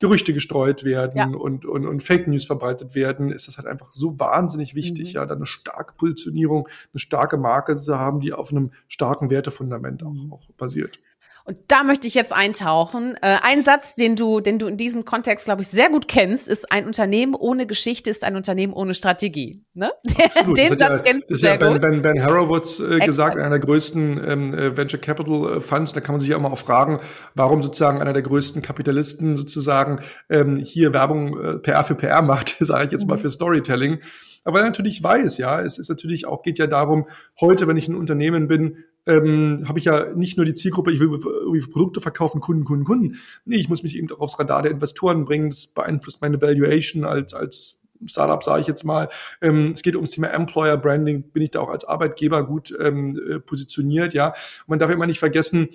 [SPEAKER 2] Gerüchte gestreut werden ja. und, und, und Fake News verbreitet werden, ist das halt einfach so wahnsinnig wichtig, mhm. ja, da eine starke Positionierung, eine starke Marke zu haben, die auf einem starken Wertefundament auch, mhm. auch basiert.
[SPEAKER 1] Und da möchte ich jetzt eintauchen. Äh, ein Satz, den du, den du in diesem Kontext, glaube ich, sehr gut kennst, ist ein Unternehmen ohne Geschichte ist ein Unternehmen ohne Strategie. Ne? <laughs>
[SPEAKER 2] den Satz ja, kennst du sehr ja gut. Ben, ben Harrowitz äh, gesagt, einer der größten ähm, äh, Venture Capital äh, Funds. Da kann man sich ja immer auch fragen, warum sozusagen einer der größten Kapitalisten sozusagen ähm, hier Werbung äh, PR für PR macht, <laughs> sage ich jetzt mhm. mal für Storytelling. Aber natürlich weiß, ja, es ist natürlich auch, geht ja darum, heute, wenn ich ein Unternehmen bin, ähm, habe ich ja nicht nur die Zielgruppe, ich will irgendwie Produkte verkaufen, Kunden, Kunden, Kunden. Nee, ich muss mich eben auch aufs Radar der Investoren bringen. Das beeinflusst meine Valuation als, als Startup, sage ich jetzt mal. Ähm, es geht ums Thema Employer Branding. Bin ich da auch als Arbeitgeber gut ähm, äh, positioniert? Ja, und man darf immer nicht vergessen,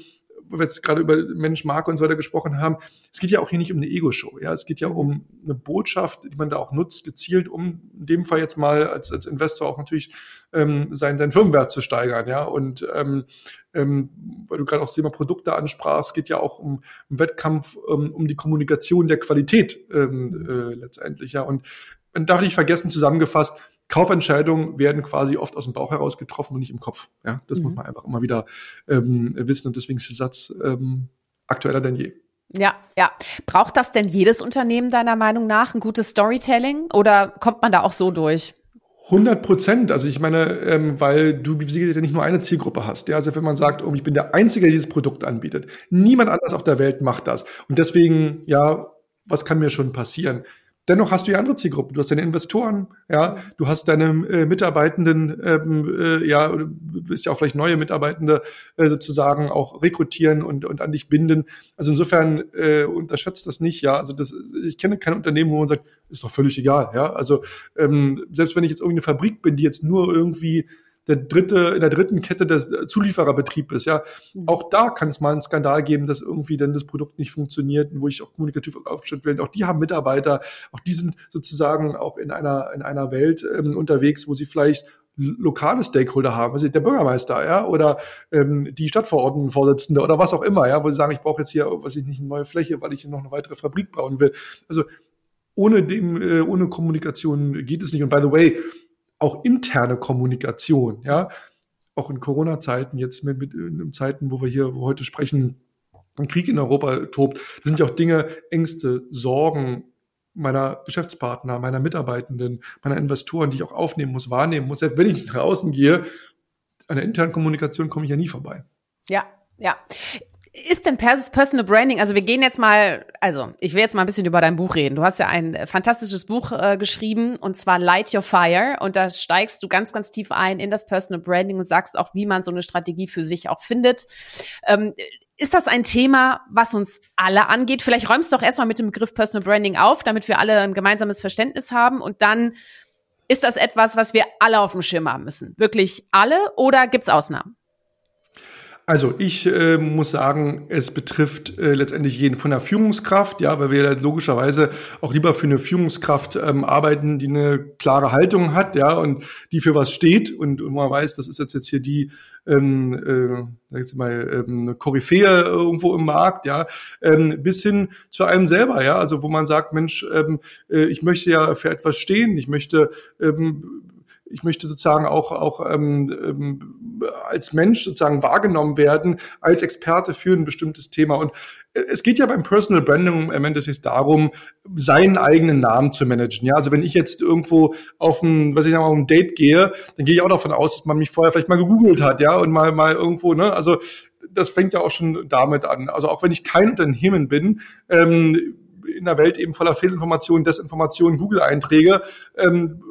[SPEAKER 2] wo wir jetzt gerade über Mensch, Marke und so weiter gesprochen haben, es geht ja auch hier nicht um eine Ego-Show. Ja, es geht ja um eine Botschaft, die man da auch nutzt, gezielt, um in dem Fall jetzt mal als, als Investor auch natürlich ähm, seinen, seinen Firmenwert zu steigern. Ja, und ähm, ähm, weil du gerade auch das Thema Produkte ansprachst, geht ja auch um, um Wettkampf, um, um die Kommunikation der Qualität ähm, äh, letztendlich. Ja, und dann darf ich vergessen zusammengefasst, Kaufentscheidungen werden quasi oft aus dem Bauch heraus getroffen und nicht im Kopf. Ja, das mhm. muss man einfach immer wieder ähm, wissen und deswegen ist der Satz ähm, aktueller denn je.
[SPEAKER 1] Ja, ja. Braucht das denn jedes Unternehmen deiner Meinung nach ein gutes Storytelling oder kommt man da auch so durch?
[SPEAKER 2] 100 Prozent. Also ich meine, ähm, weil du ja nicht nur eine Zielgruppe hast. Ja, also wenn man sagt, oh, ich bin der Einzige, der dieses Produkt anbietet. Niemand anders auf der Welt macht das. Und deswegen, ja, was kann mir schon passieren? Dennoch hast du ja andere Zielgruppen. Du hast deine Investoren, ja, du hast deine äh, Mitarbeitenden, ähm, äh, ja, du willst ja auch vielleicht neue Mitarbeitende äh, sozusagen auch rekrutieren und, und an dich binden. Also insofern äh, unterschätzt das nicht, ja. Also das, ich kenne kein Unternehmen, wo man sagt, ist doch völlig egal, ja. Also ähm, selbst wenn ich jetzt irgendeine Fabrik bin, die jetzt nur irgendwie der dritte, in der dritten Kette des Zuliefererbetrieb ist, ja. Mhm. Auch da kann es mal einen Skandal geben, dass irgendwie dann das Produkt nicht funktioniert, wo ich auch kommunikativ aufgestellt werde. Auch die haben Mitarbeiter, auch die sind sozusagen auch in einer, in einer Welt ähm, unterwegs, wo sie vielleicht lokale Stakeholder haben, also der Bürgermeister, ja, oder ähm, die Stadtverordnetenvorsitzende oder was auch immer, ja, wo sie sagen, ich brauche jetzt hier, was ich nicht, eine neue Fläche, weil ich hier noch eine weitere Fabrik bauen will. Also ohne dem, äh, ohne Kommunikation geht es nicht. Und by the way, auch interne Kommunikation, ja, auch in Corona-Zeiten, jetzt mit, mit in Zeiten, wo wir hier heute sprechen, ein Krieg in Europa tobt, das sind ja auch Dinge, Ängste, Sorgen meiner Geschäftspartner, meiner Mitarbeitenden, meiner Investoren, die ich auch aufnehmen muss, wahrnehmen muss. Selbst wenn ich nach außen gehe, an der internen Kommunikation komme ich ja nie vorbei.
[SPEAKER 1] Ja, ja ist denn Personal Branding? Also wir gehen jetzt mal, also ich will jetzt mal ein bisschen über dein Buch reden. Du hast ja ein äh, fantastisches Buch äh, geschrieben und zwar Light Your Fire und da steigst du ganz, ganz tief ein in das Personal Branding und sagst auch, wie man so eine Strategie für sich auch findet. Ähm, ist das ein Thema, was uns alle angeht? Vielleicht räumst du doch erstmal mit dem Begriff Personal Branding auf, damit wir alle ein gemeinsames Verständnis haben und dann ist das etwas, was wir alle auf dem Schirm haben müssen? Wirklich alle oder gibt's Ausnahmen?
[SPEAKER 2] Also ich äh, muss sagen, es betrifft äh, letztendlich jeden von der Führungskraft, ja, weil wir logischerweise auch lieber für eine Führungskraft ähm, arbeiten, die eine klare Haltung hat, ja, und die für was steht und, und man weiß, das ist jetzt jetzt hier die ähm, äh, sag jetzt mal ähm, Koryphäe irgendwo im Markt, ja, ähm, bis hin zu einem selber, ja, also wo man sagt, Mensch, ähm, äh, ich möchte ja für etwas stehen, ich möchte ähm, ich möchte sozusagen auch, auch ähm, ähm, als Mensch sozusagen wahrgenommen werden, als Experte für ein bestimmtes Thema. Und äh, es geht ja beim Personal Branding am Ende des darum, seinen eigenen Namen zu managen. Ja, also wenn ich jetzt irgendwo auf ein, was ich sag mal, auf ein Date gehe, dann gehe ich auch davon aus, dass man mich vorher vielleicht mal gegoogelt hat, ja, und mal, mal irgendwo, ne, also das fängt ja auch schon damit an. Also auch wenn ich kein Unternehmen bin, ähm, in der Welt eben voller Fehlinformationen, Desinformationen, Google-Einträge, ähm,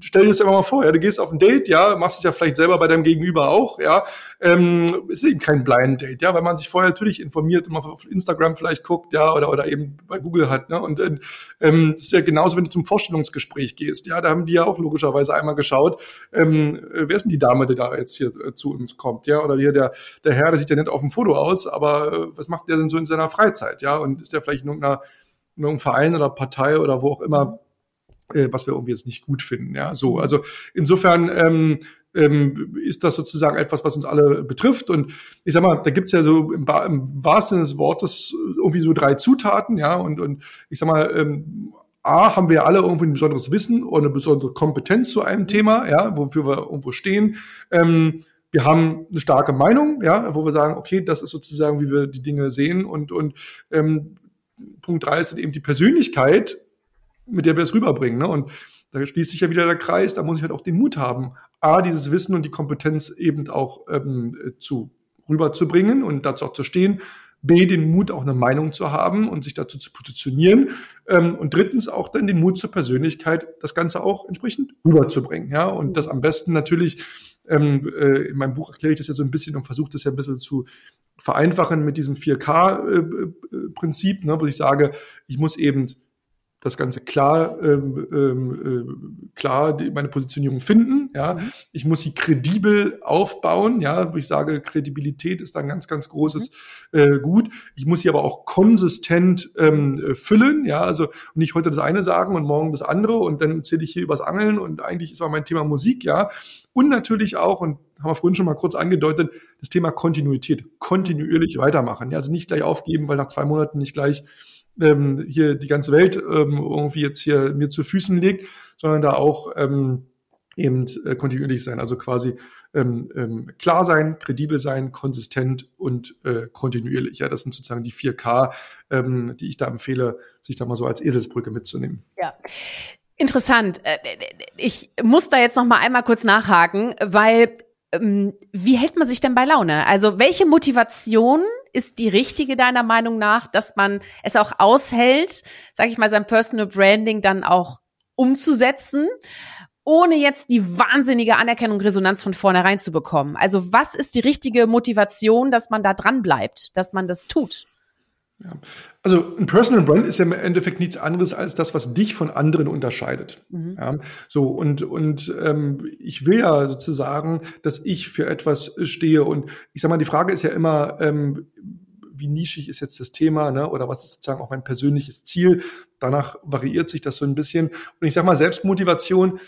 [SPEAKER 2] stell dir das immer mal vor, ja, du gehst auf ein Date, ja, machst es ja vielleicht selber bei deinem Gegenüber auch, ja, ähm, ist eben kein Blind Date, ja, weil man sich vorher natürlich informiert und mal auf Instagram vielleicht guckt, ja, oder, oder eben bei Google hat, ne, und ähm, das ist ja genauso, wenn du zum Vorstellungsgespräch gehst, ja, da haben die ja auch logischerweise einmal geschaut, ähm, wer ist denn die Dame, die da jetzt hier äh, zu uns kommt, ja, oder hier der, der Herr, der sieht ja nicht auf dem Foto aus, aber äh, was macht der denn so in seiner Freizeit, ja, und ist der vielleicht in irgendeiner, in irgendeinem Verein oder Partei oder wo auch immer äh, was wir irgendwie jetzt nicht gut finden. Ja, so. Also insofern ähm, ähm, ist das sozusagen etwas, was uns alle betrifft. Und ich sag mal, da gibt's ja so im, im wahrsten Sinne des Wortes irgendwie so drei Zutaten, ja, und, und ich sag mal, ähm, A, haben wir alle irgendwie ein besonderes Wissen oder eine besondere Kompetenz zu einem Thema, ja, wofür wir irgendwo stehen. Ähm, wir haben eine starke Meinung, ja, wo wir sagen, okay, das ist sozusagen, wie wir die Dinge sehen. Und, und ähm, Punkt drei ist eben die Persönlichkeit, mit der wir es rüberbringen. Ne? Und da schließt sich ja wieder der Kreis, da muss ich halt auch den Mut haben, A, dieses Wissen und die Kompetenz eben auch ähm, zu rüberzubringen und dazu auch zu stehen. B, den Mut, auch eine Meinung zu haben und sich dazu zu positionieren. Ähm, und drittens auch dann den Mut zur Persönlichkeit, das Ganze auch entsprechend rüberzubringen. Ja, und das am besten natürlich, ähm, äh, in meinem Buch erkläre ich das ja so ein bisschen und versuche das ja ein bisschen zu vereinfachen mit diesem 4K-Prinzip, äh, äh, ne, wo ich sage, ich muss eben das Ganze klar, ähm, ähm, äh, klar die, meine Positionierung finden. Ja, mhm. ich muss sie kredibel aufbauen. Ja, wo ich sage, Kredibilität ist ein ganz, ganz großes mhm. äh, Gut. Ich muss sie aber auch konsistent ähm, äh, füllen. Ja, also nicht heute das eine sagen und morgen das andere und dann erzähle ich hier übers Angeln und eigentlich ist auch mein Thema Musik. Ja, und natürlich auch und haben wir vorhin schon mal kurz angedeutet, das Thema Kontinuität, kontinuierlich weitermachen. Ja, also nicht gleich aufgeben, weil nach zwei Monaten nicht gleich ähm, hier die ganze Welt ähm, irgendwie jetzt hier mir zu Füßen legt, sondern da auch ähm, eben äh, kontinuierlich sein, also quasi ähm, ähm, klar sein, kredibel sein, konsistent und äh, kontinuierlich. Ja, das sind sozusagen die 4K, ähm, die ich da empfehle, sich da mal so als Eselsbrücke mitzunehmen.
[SPEAKER 1] Ja. Interessant. Äh, ich muss da jetzt noch mal einmal kurz nachhaken, weil wie hält man sich denn bei Laune? Also welche Motivation ist die richtige deiner Meinung nach, dass man es auch aushält, sage ich mal, sein Personal Branding dann auch umzusetzen, ohne jetzt die wahnsinnige Anerkennung Resonanz von vornherein zu bekommen? Also was ist die richtige Motivation, dass man da dran bleibt, dass man das tut?
[SPEAKER 2] Ja. Also ein Personal Brand ist ja im Endeffekt nichts anderes als das, was dich von anderen unterscheidet. Mhm. Ja, so und und ähm, ich will ja sozusagen, dass ich für etwas stehe und ich sag mal, die Frage ist ja immer, ähm, wie nischig ist jetzt das Thema, ne? Oder was ist sozusagen auch mein persönliches Ziel? Danach variiert sich das so ein bisschen. Und ich sag mal, Selbstmotivation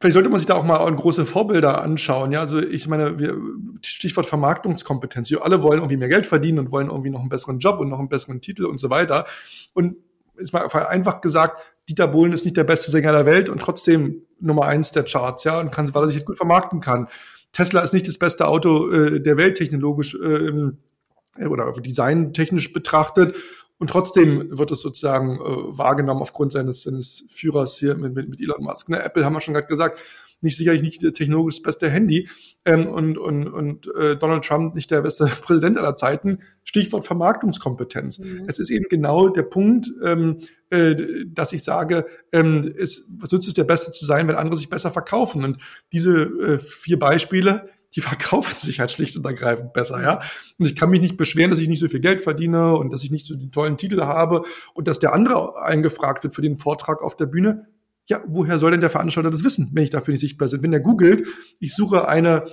[SPEAKER 2] Vielleicht sollte man sich da auch mal große Vorbilder anschauen. Ja, also ich meine, wir, Stichwort Vermarktungskompetenz. Wir alle wollen irgendwie mehr Geld verdienen und wollen irgendwie noch einen besseren Job und noch einen besseren Titel und so weiter. Und ist mal einfach gesagt, Dieter Bohlen ist nicht der beste Sänger der Welt und trotzdem Nummer eins der Charts, ja, und kann, weil er sich jetzt gut vermarkten kann. Tesla ist nicht das beste Auto äh, der Welt technologisch äh, oder designtechnisch betrachtet und trotzdem wird es sozusagen äh, wahrgenommen aufgrund seines, seines Führers hier mit, mit, mit Elon Musk. Ne? Apple haben wir schon gerade gesagt, nicht sicherlich nicht technologisch das beste Handy ähm, und, und, und äh, Donald Trump nicht der beste <laughs> Präsident aller Zeiten. Stichwort Vermarktungskompetenz. Mhm. Es ist eben genau der Punkt, ähm, äh, dass ich sage, ähm, es, was nützt es der Beste zu sein, wenn andere sich besser verkaufen? Und diese äh, vier Beispiele, die verkaufen sich halt schlicht und ergreifend besser, ja. Und ich kann mich nicht beschweren, dass ich nicht so viel Geld verdiene und dass ich nicht so die tollen Titel habe und dass der andere eingefragt wird für den Vortrag auf der Bühne. Ja, woher soll denn der Veranstalter das wissen, wenn ich dafür nicht sichtbar bin? Wenn der googelt, ich suche eine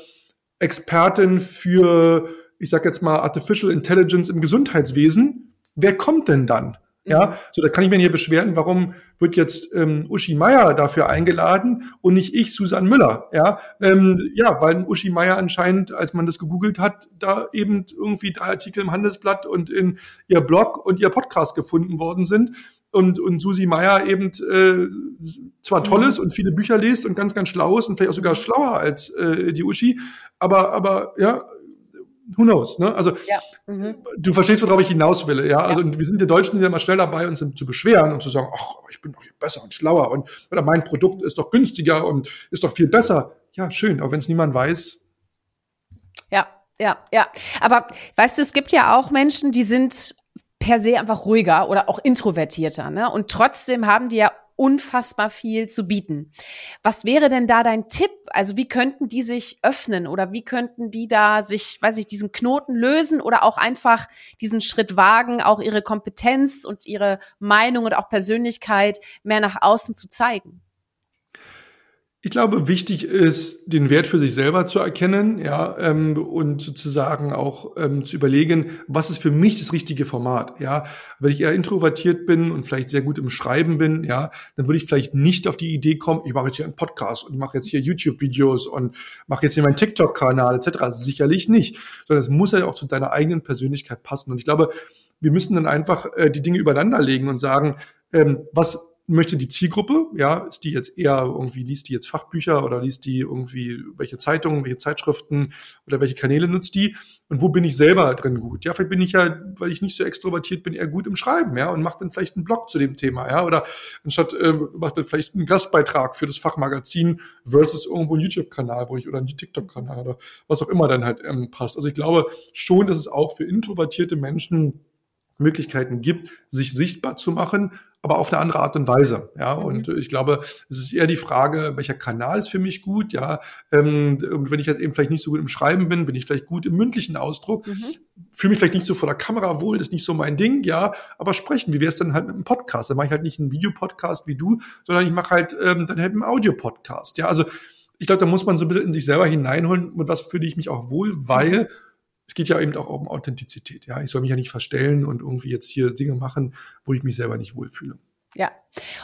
[SPEAKER 2] Expertin für, ich sag jetzt mal, Artificial Intelligence im Gesundheitswesen, wer kommt denn dann? Ja, mhm. so da kann ich mir hier beschweren, warum wird jetzt ähm, Uschi Meier dafür eingeladen und nicht ich, Susan Müller? Ja, ähm, ja, weil Uschi Meier anscheinend, als man das gegoogelt hat, da eben irgendwie drei Artikel im Handelsblatt und in ihr Blog und ihr Podcast gefunden worden sind und, und Susi Meier eben äh, zwar tolles mhm. und viele Bücher liest und ganz, ganz schlau ist und vielleicht auch sogar schlauer als äh, die Uschi, aber, aber ja, who knows, ne? Also ja. mhm. du verstehst, worauf ich hinaus will, ja. Also ja. wir sind die Deutschen ja immer schnell dabei, uns zu beschweren und zu sagen, ach, ich bin doch viel besser und schlauer und oder mein Produkt ist doch günstiger und ist doch viel besser. Ja, schön, aber wenn es niemand weiß.
[SPEAKER 1] Ja, ja, ja. Aber weißt du, es gibt ja auch Menschen, die sind per se einfach ruhiger oder auch introvertierter, ne? Und trotzdem haben die ja unfassbar viel zu bieten. Was wäre denn da dein Tipp? Also wie könnten die sich öffnen oder wie könnten die da sich, weiß ich, diesen Knoten lösen oder auch einfach diesen Schritt wagen, auch ihre Kompetenz und ihre Meinung und auch Persönlichkeit mehr nach außen zu zeigen?
[SPEAKER 2] Ich glaube, wichtig ist, den Wert für sich selber zu erkennen, ja, ähm, und sozusagen auch ähm, zu überlegen, was ist für mich das richtige Format, ja. Wenn ich eher introvertiert bin und vielleicht sehr gut im Schreiben bin, ja, dann würde ich vielleicht nicht auf die Idee kommen, ich mache jetzt hier einen Podcast und mache jetzt hier YouTube-Videos und mache jetzt hier meinen TikTok-Kanal etc. Also sicherlich nicht, sondern es muss ja auch zu deiner eigenen Persönlichkeit passen. Und ich glaube, wir müssen dann einfach äh, die Dinge übereinander legen und sagen, ähm, was möchte die Zielgruppe, ja, ist die jetzt eher irgendwie, liest die jetzt Fachbücher oder liest die irgendwie welche Zeitungen, welche Zeitschriften oder welche Kanäle nutzt die und wo bin ich selber drin gut? Ja, vielleicht bin ich ja, weil ich nicht so extrovertiert bin, eher gut im Schreiben, ja, und mache dann vielleicht einen Blog zu dem Thema, ja, oder anstatt äh, macht dann vielleicht einen Gastbeitrag für das Fachmagazin versus irgendwo einen YouTube-Kanal, wo ich oder einen TikTok-Kanal oder was auch immer dann halt ähm, passt. Also ich glaube schon, dass es auch für introvertierte Menschen Möglichkeiten gibt, sich sichtbar zu machen, aber auf eine andere Art und Weise. Ja, mhm. und ich glaube, es ist eher die Frage, welcher Kanal ist für mich gut. Ja, ähm, und wenn ich jetzt eben vielleicht nicht so gut im Schreiben bin, bin ich vielleicht gut im mündlichen Ausdruck. Mhm. Fühle mich vielleicht nicht so vor der Kamera wohl, das ist nicht so mein Ding. Ja, aber sprechen. Wie wäre es dann halt mit einem Podcast? Dann mache ich halt nicht einen Videopodcast wie du, sondern ich mache halt ähm, dann halt einen Audiopodcast. Ja, also ich glaube, da muss man so ein bisschen in sich selber hineinholen, mit was fühle ich mich auch wohl, weil mhm es geht ja eben auch um Authentizität. Ja, ich soll mich ja nicht verstellen und irgendwie jetzt hier Dinge machen, wo ich mich selber nicht wohlfühle.
[SPEAKER 1] Ja.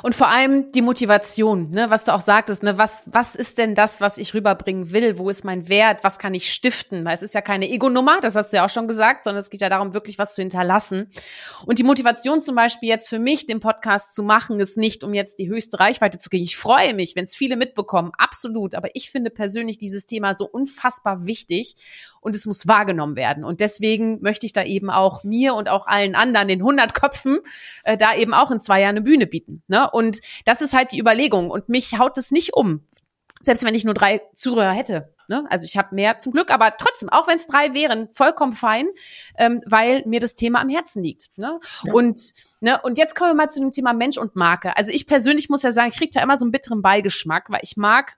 [SPEAKER 1] Und vor allem die Motivation, ne, was du auch sagtest, ne, was, was ist denn das, was ich rüberbringen will? Wo ist mein Wert? Was kann ich stiften? Weil es ist ja keine Ego-Nummer, das hast du ja auch schon gesagt, sondern es geht ja darum, wirklich was zu hinterlassen. Und die Motivation zum Beispiel jetzt für mich, den Podcast zu machen, ist nicht, um jetzt die höchste Reichweite zu kriegen. Ich freue mich, wenn es viele mitbekommen, absolut. Aber ich finde persönlich dieses Thema so unfassbar wichtig und es muss wahrgenommen werden. Und deswegen möchte ich da eben auch mir und auch allen anderen, den 100 Köpfen, äh, da eben auch in zwei Jahren eine Bühne bieten. Ne? Und das ist halt die Überlegung. Und mich haut es nicht um. Selbst wenn ich nur drei Zuhörer hätte. Ne? Also ich habe mehr zum Glück, aber trotzdem, auch wenn es drei wären, vollkommen fein, ähm, weil mir das Thema am Herzen liegt. Ne? Ja. Und Ne, und jetzt kommen wir mal zu dem Thema Mensch und Marke. Also ich persönlich muss ja sagen, ich kriege da immer so einen bitteren Beigeschmack, weil ich mag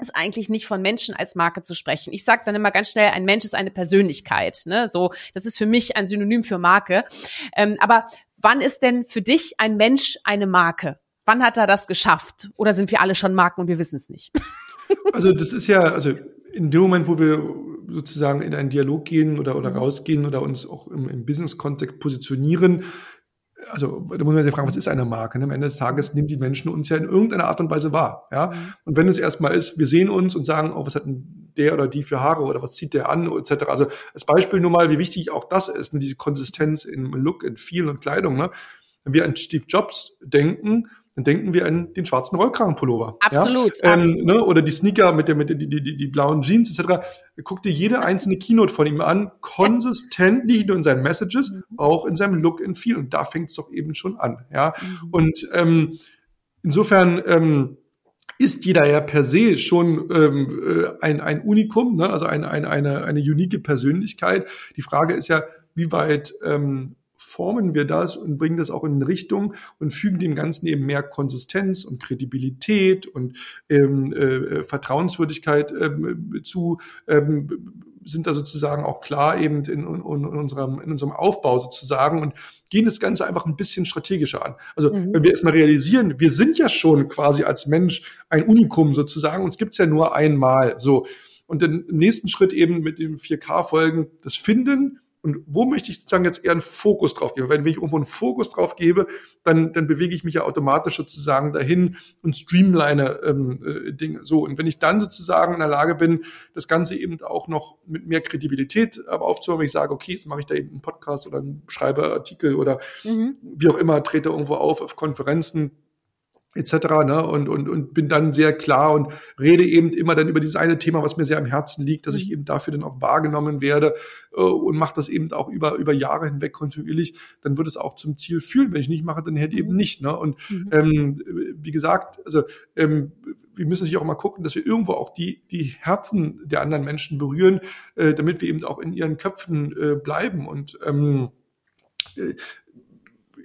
[SPEAKER 1] ist eigentlich nicht von Menschen als Marke zu sprechen. Ich sage dann immer ganz schnell, ein Mensch ist eine Persönlichkeit. Ne? So, das ist für mich ein Synonym für Marke. Ähm, aber wann ist denn für dich ein Mensch eine Marke? Wann hat er das geschafft? Oder sind wir alle schon Marken und wir wissen es nicht? <laughs>
[SPEAKER 2] Also das ist ja, also in dem Moment, wo wir sozusagen in einen Dialog gehen oder, oder rausgehen oder uns auch im, im Business-Kontext positionieren, also da muss man sich fragen, was ist eine Marke? Am Ende des Tages nehmen die Menschen uns ja in irgendeiner Art und Weise wahr. Ja? Mhm. Und wenn es erstmal ist, wir sehen uns und sagen, oh, was hat denn der oder die für Haare oder was zieht der an, etc. Also als Beispiel nur mal, wie wichtig auch das ist, ne? diese Konsistenz im Look, in Feel und Kleidung. Ne? Wenn wir an Steve Jobs denken, dann denken wir an den schwarzen Rollkragenpullover.
[SPEAKER 1] Absolut.
[SPEAKER 2] Ja? Ähm, absolut. Ne? Oder die Sneaker mit der, mit der, die, die, die blauen Jeans etc. Guck dir jede einzelne Keynote von ihm an, konsistent, nicht nur in seinen Messages, mhm. auch in seinem Look and Feel. Und da fängt es doch eben schon an. Ja. Mhm. Und ähm, insofern ähm, ist jeder ja per se schon ähm, äh, ein, ein Unikum, ne? also ein, ein, eine, eine unique Persönlichkeit. Die Frage ist ja, wie weit ähm, formen wir das und bringen das auch in Richtung und fügen dem Ganzen eben mehr Konsistenz und Kredibilität und ähm, äh, Vertrauenswürdigkeit ähm, zu, ähm, sind da sozusagen auch klar eben in, in, in, unserem, in unserem Aufbau sozusagen und gehen das Ganze einfach ein bisschen strategischer an. Also mhm. wenn wir erstmal realisieren, wir sind ja schon quasi als Mensch ein Unikum sozusagen, uns gibt's ja nur einmal so. Und im nächsten Schritt eben mit den 4K-Folgen das Finden, und wo möchte ich sozusagen jetzt eher einen Fokus drauf geben? Wenn ich irgendwo einen Fokus drauf gebe, dann, dann bewege ich mich ja automatisch sozusagen dahin und streamline ähm, äh, Dinge. So, und wenn ich dann sozusagen in der Lage bin, das Ganze eben auch noch mit mehr Kredibilität aber aufzuhören, wenn ich sage, okay, jetzt mache ich da eben einen Podcast oder einen schreibe Artikel oder mhm. wie auch immer, trete irgendwo auf auf Konferenzen, etc. Ne? Und, und, und bin dann sehr klar und rede eben immer dann über dieses eine Thema, was mir sehr am Herzen liegt, dass ich mhm. eben dafür dann auch wahrgenommen werde äh, und mache das eben auch über, über Jahre hinweg kontinuierlich, dann wird es auch zum Ziel führen. Wenn ich nicht mache, dann hätte eben mhm. nicht. Ne? Und mhm. ähm, wie gesagt, also ähm, wir müssen natürlich auch mal gucken, dass wir irgendwo auch die, die Herzen der anderen Menschen berühren, äh, damit wir eben auch in ihren Köpfen äh, bleiben. Und ähm, äh,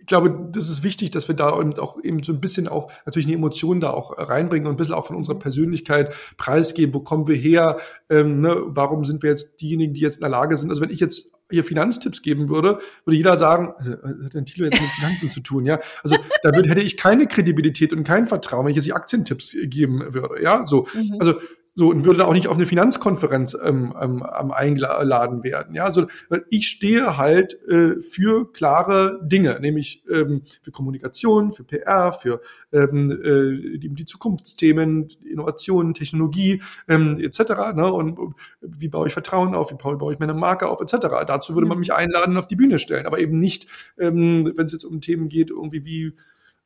[SPEAKER 2] ich glaube, das ist wichtig, dass wir da eben auch eben so ein bisschen auch natürlich eine Emotion da auch reinbringen und ein bisschen auch von unserer Persönlichkeit preisgeben. Wo kommen wir her? Ähm, ne? Warum sind wir jetzt diejenigen, die jetzt in der Lage sind? Also wenn ich jetzt hier Finanztipps geben würde, würde jeder sagen, also, was hat denn Thilo jetzt mit Finanzen zu tun? Ja, also da würde, hätte ich keine Kredibilität und kein Vertrauen, wenn ich jetzt die Aktientipps geben würde. Ja, so. Mhm. Also so und würde da auch nicht auf eine Finanzkonferenz ähm, ähm, eingeladen werden. Ja, also ich stehe halt äh, für klare Dinge, nämlich ähm, für Kommunikation, für PR, für ähm, äh, die, die Zukunftsthemen, Innovationen, Technologie ähm, etc. Ne? Und, und wie baue ich Vertrauen auf, wie baue, ich meine Marke auf etc. Dazu würde man mich einladen und auf die Bühne stellen, aber eben nicht, ähm, wenn es jetzt um Themen geht, irgendwie wie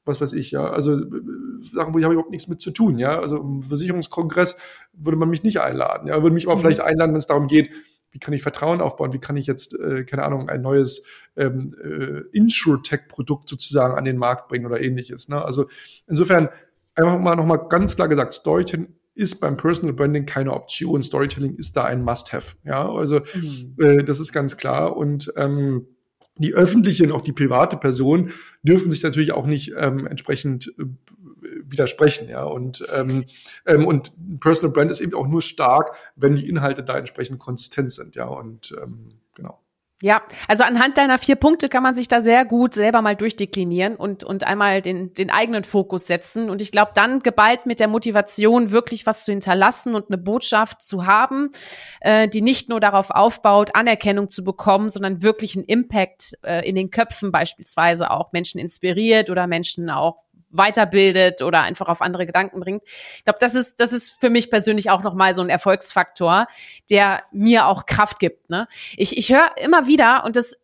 [SPEAKER 2] was weiß ich, ja. Also äh, Sachen, wo ich habe überhaupt nichts mit zu tun, ja. Also im Versicherungskongress würde man mich nicht einladen, ja. Würde mich aber mhm. vielleicht einladen, wenn es darum geht, wie kann ich Vertrauen aufbauen, wie kann ich jetzt, äh, keine Ahnung, ein neues ähm, äh, Insure-Tech-Produkt sozusagen an den Markt bringen oder ähnliches. Ne? Also insofern einfach mal nochmal ganz klar gesagt, Storytelling ist beim Personal Branding keine Option. Storytelling ist da ein Must-Have. Ja, also mhm. äh, das ist ganz klar. Und ähm, die öffentliche und auch die private Person dürfen sich natürlich auch nicht ähm, entsprechend äh, widersprechen, ja. Und, ähm, ähm, und Personal Brand ist eben auch nur stark, wenn die Inhalte da entsprechend konsistent sind, ja. Und ähm, genau.
[SPEAKER 1] Ja, also anhand deiner vier Punkte kann man sich da sehr gut selber mal durchdeklinieren und, und einmal den, den eigenen Fokus setzen. Und ich glaube, dann geballt mit der Motivation, wirklich was zu hinterlassen und eine Botschaft zu haben, äh, die nicht nur darauf aufbaut, Anerkennung zu bekommen, sondern wirklich einen Impact äh, in den Köpfen beispielsweise auch Menschen inspiriert oder Menschen auch weiterbildet oder einfach auf andere Gedanken bringt. Ich glaube, das ist, das ist für mich persönlich auch nochmal so ein Erfolgsfaktor, der mir auch Kraft gibt. Ne? Ich, ich höre immer wieder, und das,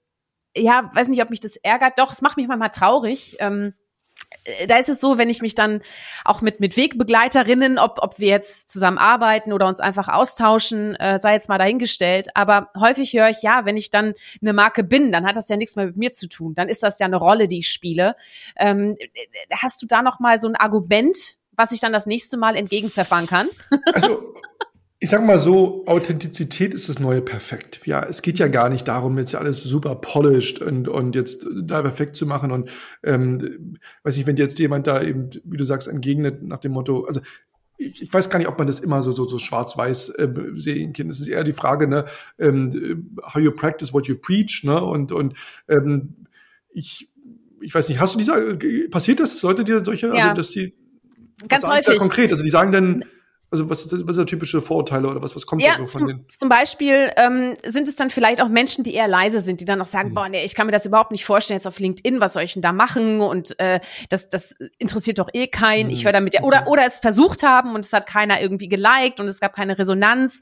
[SPEAKER 1] ja, weiß nicht, ob mich das ärgert, doch, es macht mich manchmal traurig. Ähm, äh, da ist es so, wenn ich mich dann auch mit, mit Wegbegleiterinnen, ob, ob wir jetzt zusammen arbeiten oder uns einfach austauschen, äh, sei jetzt mal dahingestellt. Aber häufig höre ich, ja, wenn ich dann eine Marke bin, dann hat das ja nichts mehr mit mir zu tun. Dann ist das ja eine Rolle, die ich spiele. Ähm, äh, hast du da noch mal so ein Argument, was ich dann das nächste Mal entgegenpfeffern kann?
[SPEAKER 2] Also ich sag mal so, Authentizität ist das neue Perfekt. Ja, es geht ja gar nicht darum, jetzt alles super polished und, und jetzt da perfekt zu machen. Und ähm, weiß ich, wenn jetzt jemand da eben, wie du sagst, entgegnet nach dem Motto, also ich, ich weiß gar nicht, ob man das immer so, so, so schwarz-weiß äh, sehen kann. Es ist eher die Frage, ne, ähm, how you practice what you preach, ne? Und, und ähm, ich, ich weiß nicht, hast du dieser, passiert das, dass Leute dir solche,
[SPEAKER 1] ja.
[SPEAKER 2] also dass die
[SPEAKER 1] ganz häufig.
[SPEAKER 2] konkret, also die sagen dann, also was, was sind da typische Vorurteile oder was, was kommt ja, da so von
[SPEAKER 1] zum,
[SPEAKER 2] denen?
[SPEAKER 1] Zum Beispiel ähm, sind es dann vielleicht auch Menschen, die eher leise sind, die dann auch sagen, mhm. boah, nee, ich kann mir das überhaupt nicht vorstellen jetzt auf LinkedIn, was soll ich denn da machen? Und äh, das, das interessiert doch eh keinen. Mhm. Ich höre damit ja, oder, oder es versucht haben und es hat keiner irgendwie geliked und es gab keine Resonanz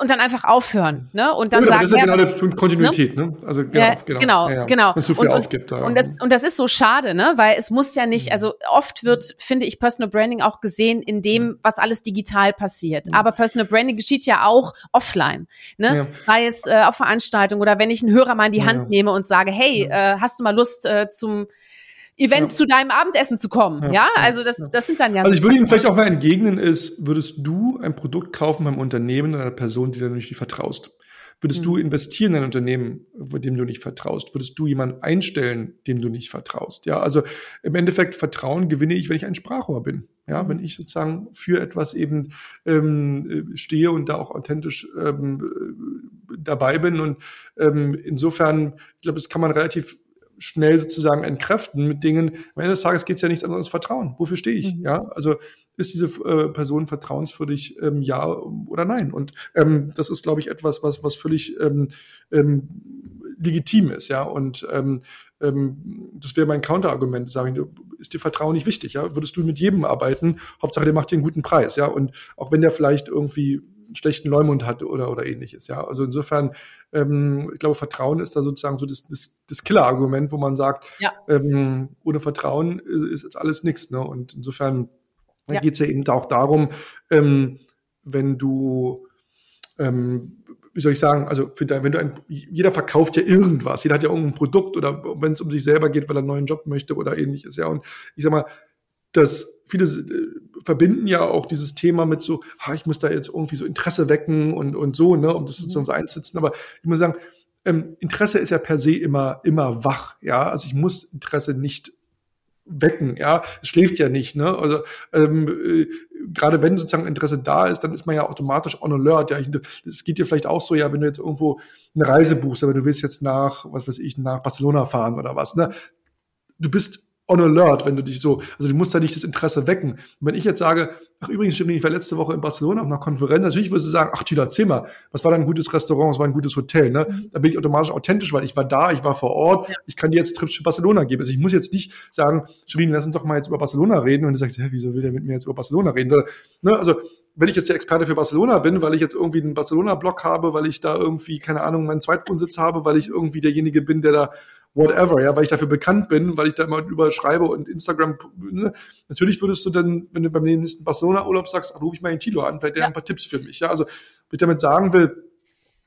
[SPEAKER 1] und dann einfach aufhören, ne? Und dann ja, sagen,
[SPEAKER 2] das ist ja, genau die Kontinuität, ne?
[SPEAKER 1] Also genau, ja, genau, genau, ja, genau.
[SPEAKER 2] Wenn zu viel und, aufgibt.
[SPEAKER 1] Und, und das und das ist so schade, ne? Weil es muss ja nicht, mhm. also oft wird, finde ich, Personal Branding auch gesehen in dem, mhm. was alles digital passiert. Mhm. Aber Personal Branding geschieht ja auch offline, ne? Ja. Sei es äh, auf Veranstaltungen oder wenn ich einen Hörer mal in die Hand nehme und sage, hey, äh, hast du mal Lust äh, zum Event ja. zu deinem Abendessen zu kommen. Ja, ja? also das, das sind dann ja.
[SPEAKER 2] Also ich würde Ihnen vielleicht auch mal entgegnen, ist, würdest du ein Produkt kaufen beim Unternehmen oder einer Person, die du nicht vertraust? Würdest mhm. du investieren in ein Unternehmen, dem du nicht vertraust? Würdest du jemanden einstellen, dem du nicht vertraust? Ja, also im Endeffekt Vertrauen gewinne ich, wenn ich ein Sprachrohr bin. Ja, mhm. wenn ich sozusagen für etwas eben ähm, stehe und da auch authentisch ähm, dabei bin. Und ähm, insofern, ich glaube, das kann man relativ schnell sozusagen entkräften mit Dingen. Am Ende des Tages geht es ja nichts anderes als Vertrauen. Wofür stehe ich? Mhm. Ja, also ist diese äh, Person vertrauenswürdig, ähm, ja oder nein? Und ähm, das ist, glaube ich, etwas, was was völlig ähm, ähm, legitim ist, ja. Und ähm, ähm, das wäre mein Counterargument, sagen, ist dir Vertrauen nicht wichtig, ja? Würdest du mit jedem arbeiten? Hauptsache, der macht dir einen guten Preis, ja. Und auch wenn der vielleicht irgendwie schlechten Leumund hat oder, oder ähnliches. Ja, also insofern, ähm, ich glaube, Vertrauen ist da sozusagen so das, das, das Killer-Argument, wo man sagt, ja. ähm, ohne Vertrauen ist jetzt alles nichts. Ne? Und insofern ja. geht es ja eben auch darum, ähm, wenn du ähm, wie soll ich sagen, also dein, wenn du ein, jeder verkauft ja irgendwas, jeder hat ja irgendein Produkt oder wenn es um sich selber geht, weil er einen neuen Job möchte oder ähnliches, ja. Und ich sag mal, dass viele äh, verbinden ja auch dieses Thema mit so, ha, ich muss da jetzt irgendwie so Interesse wecken und, und so, ne, um das mhm. sozusagen so einzusetzen. Aber ich muss sagen, ähm, Interesse ist ja per se immer, immer wach, ja. Also ich muss Interesse nicht wecken, ja. Es schläft ja nicht, ne? Also ähm, äh, gerade wenn sozusagen Interesse da ist, dann ist man ja automatisch on alert. Ja, es geht dir vielleicht auch so, ja, wenn du jetzt irgendwo eine Reise buchst, aber du willst jetzt nach, was weiß ich, nach Barcelona fahren oder was, ne? Du bist on alert, wenn du dich so, also du musst da nicht das Interesse wecken. Und wenn ich jetzt sage, ach übrigens, ich war letzte Woche in Barcelona auf einer Konferenz, natürlich würdest du sagen, ach Tila, mal, was war da ein gutes Restaurant, was war ein gutes Hotel, ne? Mhm. Da bin ich automatisch authentisch, weil ich war da, ich war vor Ort, ja. ich kann dir jetzt Trips für Barcelona geben. Also ich muss jetzt nicht sagen, Entschuldigung, lass uns doch mal jetzt über Barcelona reden und du sagst, hä, wieso will der mit mir jetzt über Barcelona reden? Ne? Also wenn ich jetzt der Experte für Barcelona bin, weil ich jetzt irgendwie einen Barcelona-Blog habe, weil ich da irgendwie, keine Ahnung, meinen Zweitwohnsitz habe, weil ich irgendwie derjenige bin, der da whatever, ja, weil ich dafür bekannt bin, weil ich da immer überschreibe und Instagram, ne? natürlich würdest du dann, wenn du beim nächsten Barcelona-Urlaub sagst, rufe ich mal den Tilo an, vielleicht der ja. ein paar Tipps für mich, ja, also, was ich damit sagen will,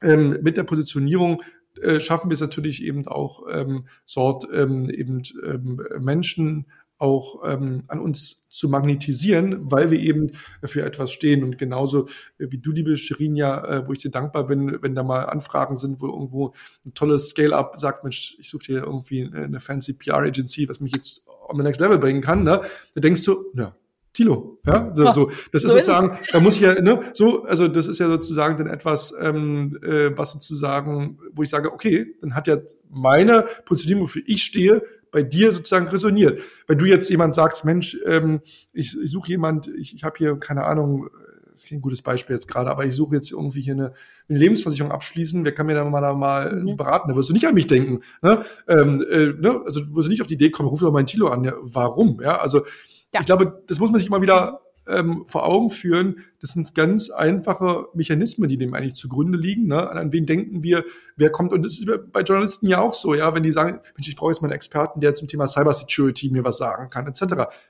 [SPEAKER 2] ähm, mit der Positionierung äh, schaffen wir es natürlich eben auch, ähm, dort ähm, eben ähm, Menschen auch ähm, an uns zu magnetisieren, weil wir eben für etwas stehen. Und genauso äh, wie du, liebe Shirin, ja, äh, wo ich dir dankbar bin, wenn da mal Anfragen sind, wo irgendwo ein tolles Scale-Up sagt, Mensch, ich suche dir irgendwie eine fancy PR-Agency, was mich jetzt on the next level bringen kann, ne? Da denkst du, ja, Tilo, ja, so, so. das ist so sozusagen, ist da muss ich ja, ne, so, also das ist ja sozusagen dann etwas, ähm, äh, was sozusagen, wo ich sage, okay, dann hat ja meine Positionierung, wofür ich stehe, bei dir sozusagen resoniert. Wenn du jetzt jemand sagst, Mensch, ähm, ich, ich suche jemand, ich, ich habe hier, keine Ahnung, das ist kein gutes Beispiel jetzt gerade, aber ich suche jetzt irgendwie hier eine, eine Lebensversicherung abschließen, wer kann mir da mal, da mal mhm. beraten? Da wirst du nicht an mich denken. Ne? Ähm, äh, ne? Also du wirst nicht auf die Idee kommen, ruf doch mal ein Tilo an. Ja, warum? Ja, also ja. ich glaube, das muss man sich immer wieder ähm, vor Augen führen, das sind ganz einfache Mechanismen, die dem eigentlich zugrunde liegen. Ne? An wen denken wir, wer kommt? Und das ist bei Journalisten ja auch so, ja, wenn die sagen, Mensch, ich brauche jetzt mal einen Experten, der zum Thema Cybersecurity mir was sagen kann, etc.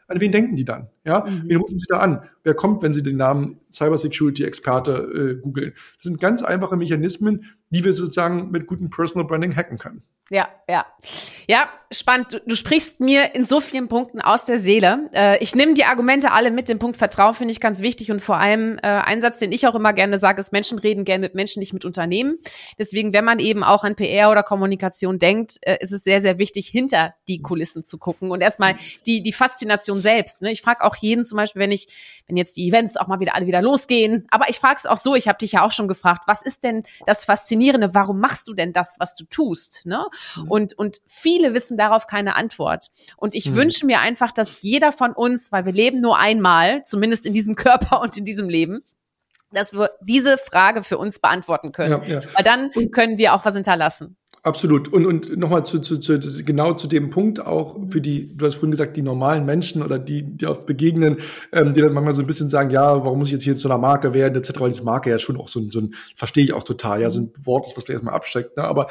[SPEAKER 2] An wen denken die dann? Ja, mhm. wen rufen sie da an? Wer kommt, wenn sie den Namen Cybersecurity-Experte äh, googeln? Das sind ganz einfache Mechanismen, die wir sozusagen mit gutem Personal Branding hacken können.
[SPEAKER 1] Ja, ja. Ja, spannend. Du, du, sprichst mir in so vielen Punkten aus der Seele. Äh, ich nehme die Argumente alle mit. Den Punkt Vertrauen finde ich ganz wichtig und vor allem äh, ein Satz, den ich auch immer gerne sage, ist Menschen reden gerne mit Menschen, nicht mit Unternehmen. Deswegen, wenn man eben auch an PR oder Kommunikation denkt, äh, ist es sehr, sehr wichtig, hinter die Kulissen zu gucken und erstmal die, die Faszination selbst. Ne? Ich frage auch jeden zum Beispiel, wenn ich, wenn jetzt die Events auch mal wieder alle wieder losgehen, aber ich frage es auch so, ich habe dich ja auch schon gefragt, was ist denn das Faszinierende? Warum machst du denn das, was du tust? Ne? Mhm. Und, und viele wissen darauf keine Antwort. Und ich mhm. wünsche mir einfach, dass jeder von uns, weil wir leben nur einmal, zumindest in diesem Körper <laughs> und in diesem Leben, dass wir diese Frage für uns beantworten können. Ja, ja. Weil dann können wir auch was hinterlassen.
[SPEAKER 2] Absolut. Und, und nochmal zu, zu, zu, genau zu dem Punkt auch für die, du hast vorhin gesagt, die normalen Menschen oder die, die oft begegnen, ähm, die dann manchmal so ein bisschen sagen, ja, warum muss ich jetzt hier zu einer Marke werden, etc., weil diese Marke ja schon auch so ein, so ein verstehe ich auch total, ja, so ein Wort ist, was vielleicht erstmal abschreckt, ne? aber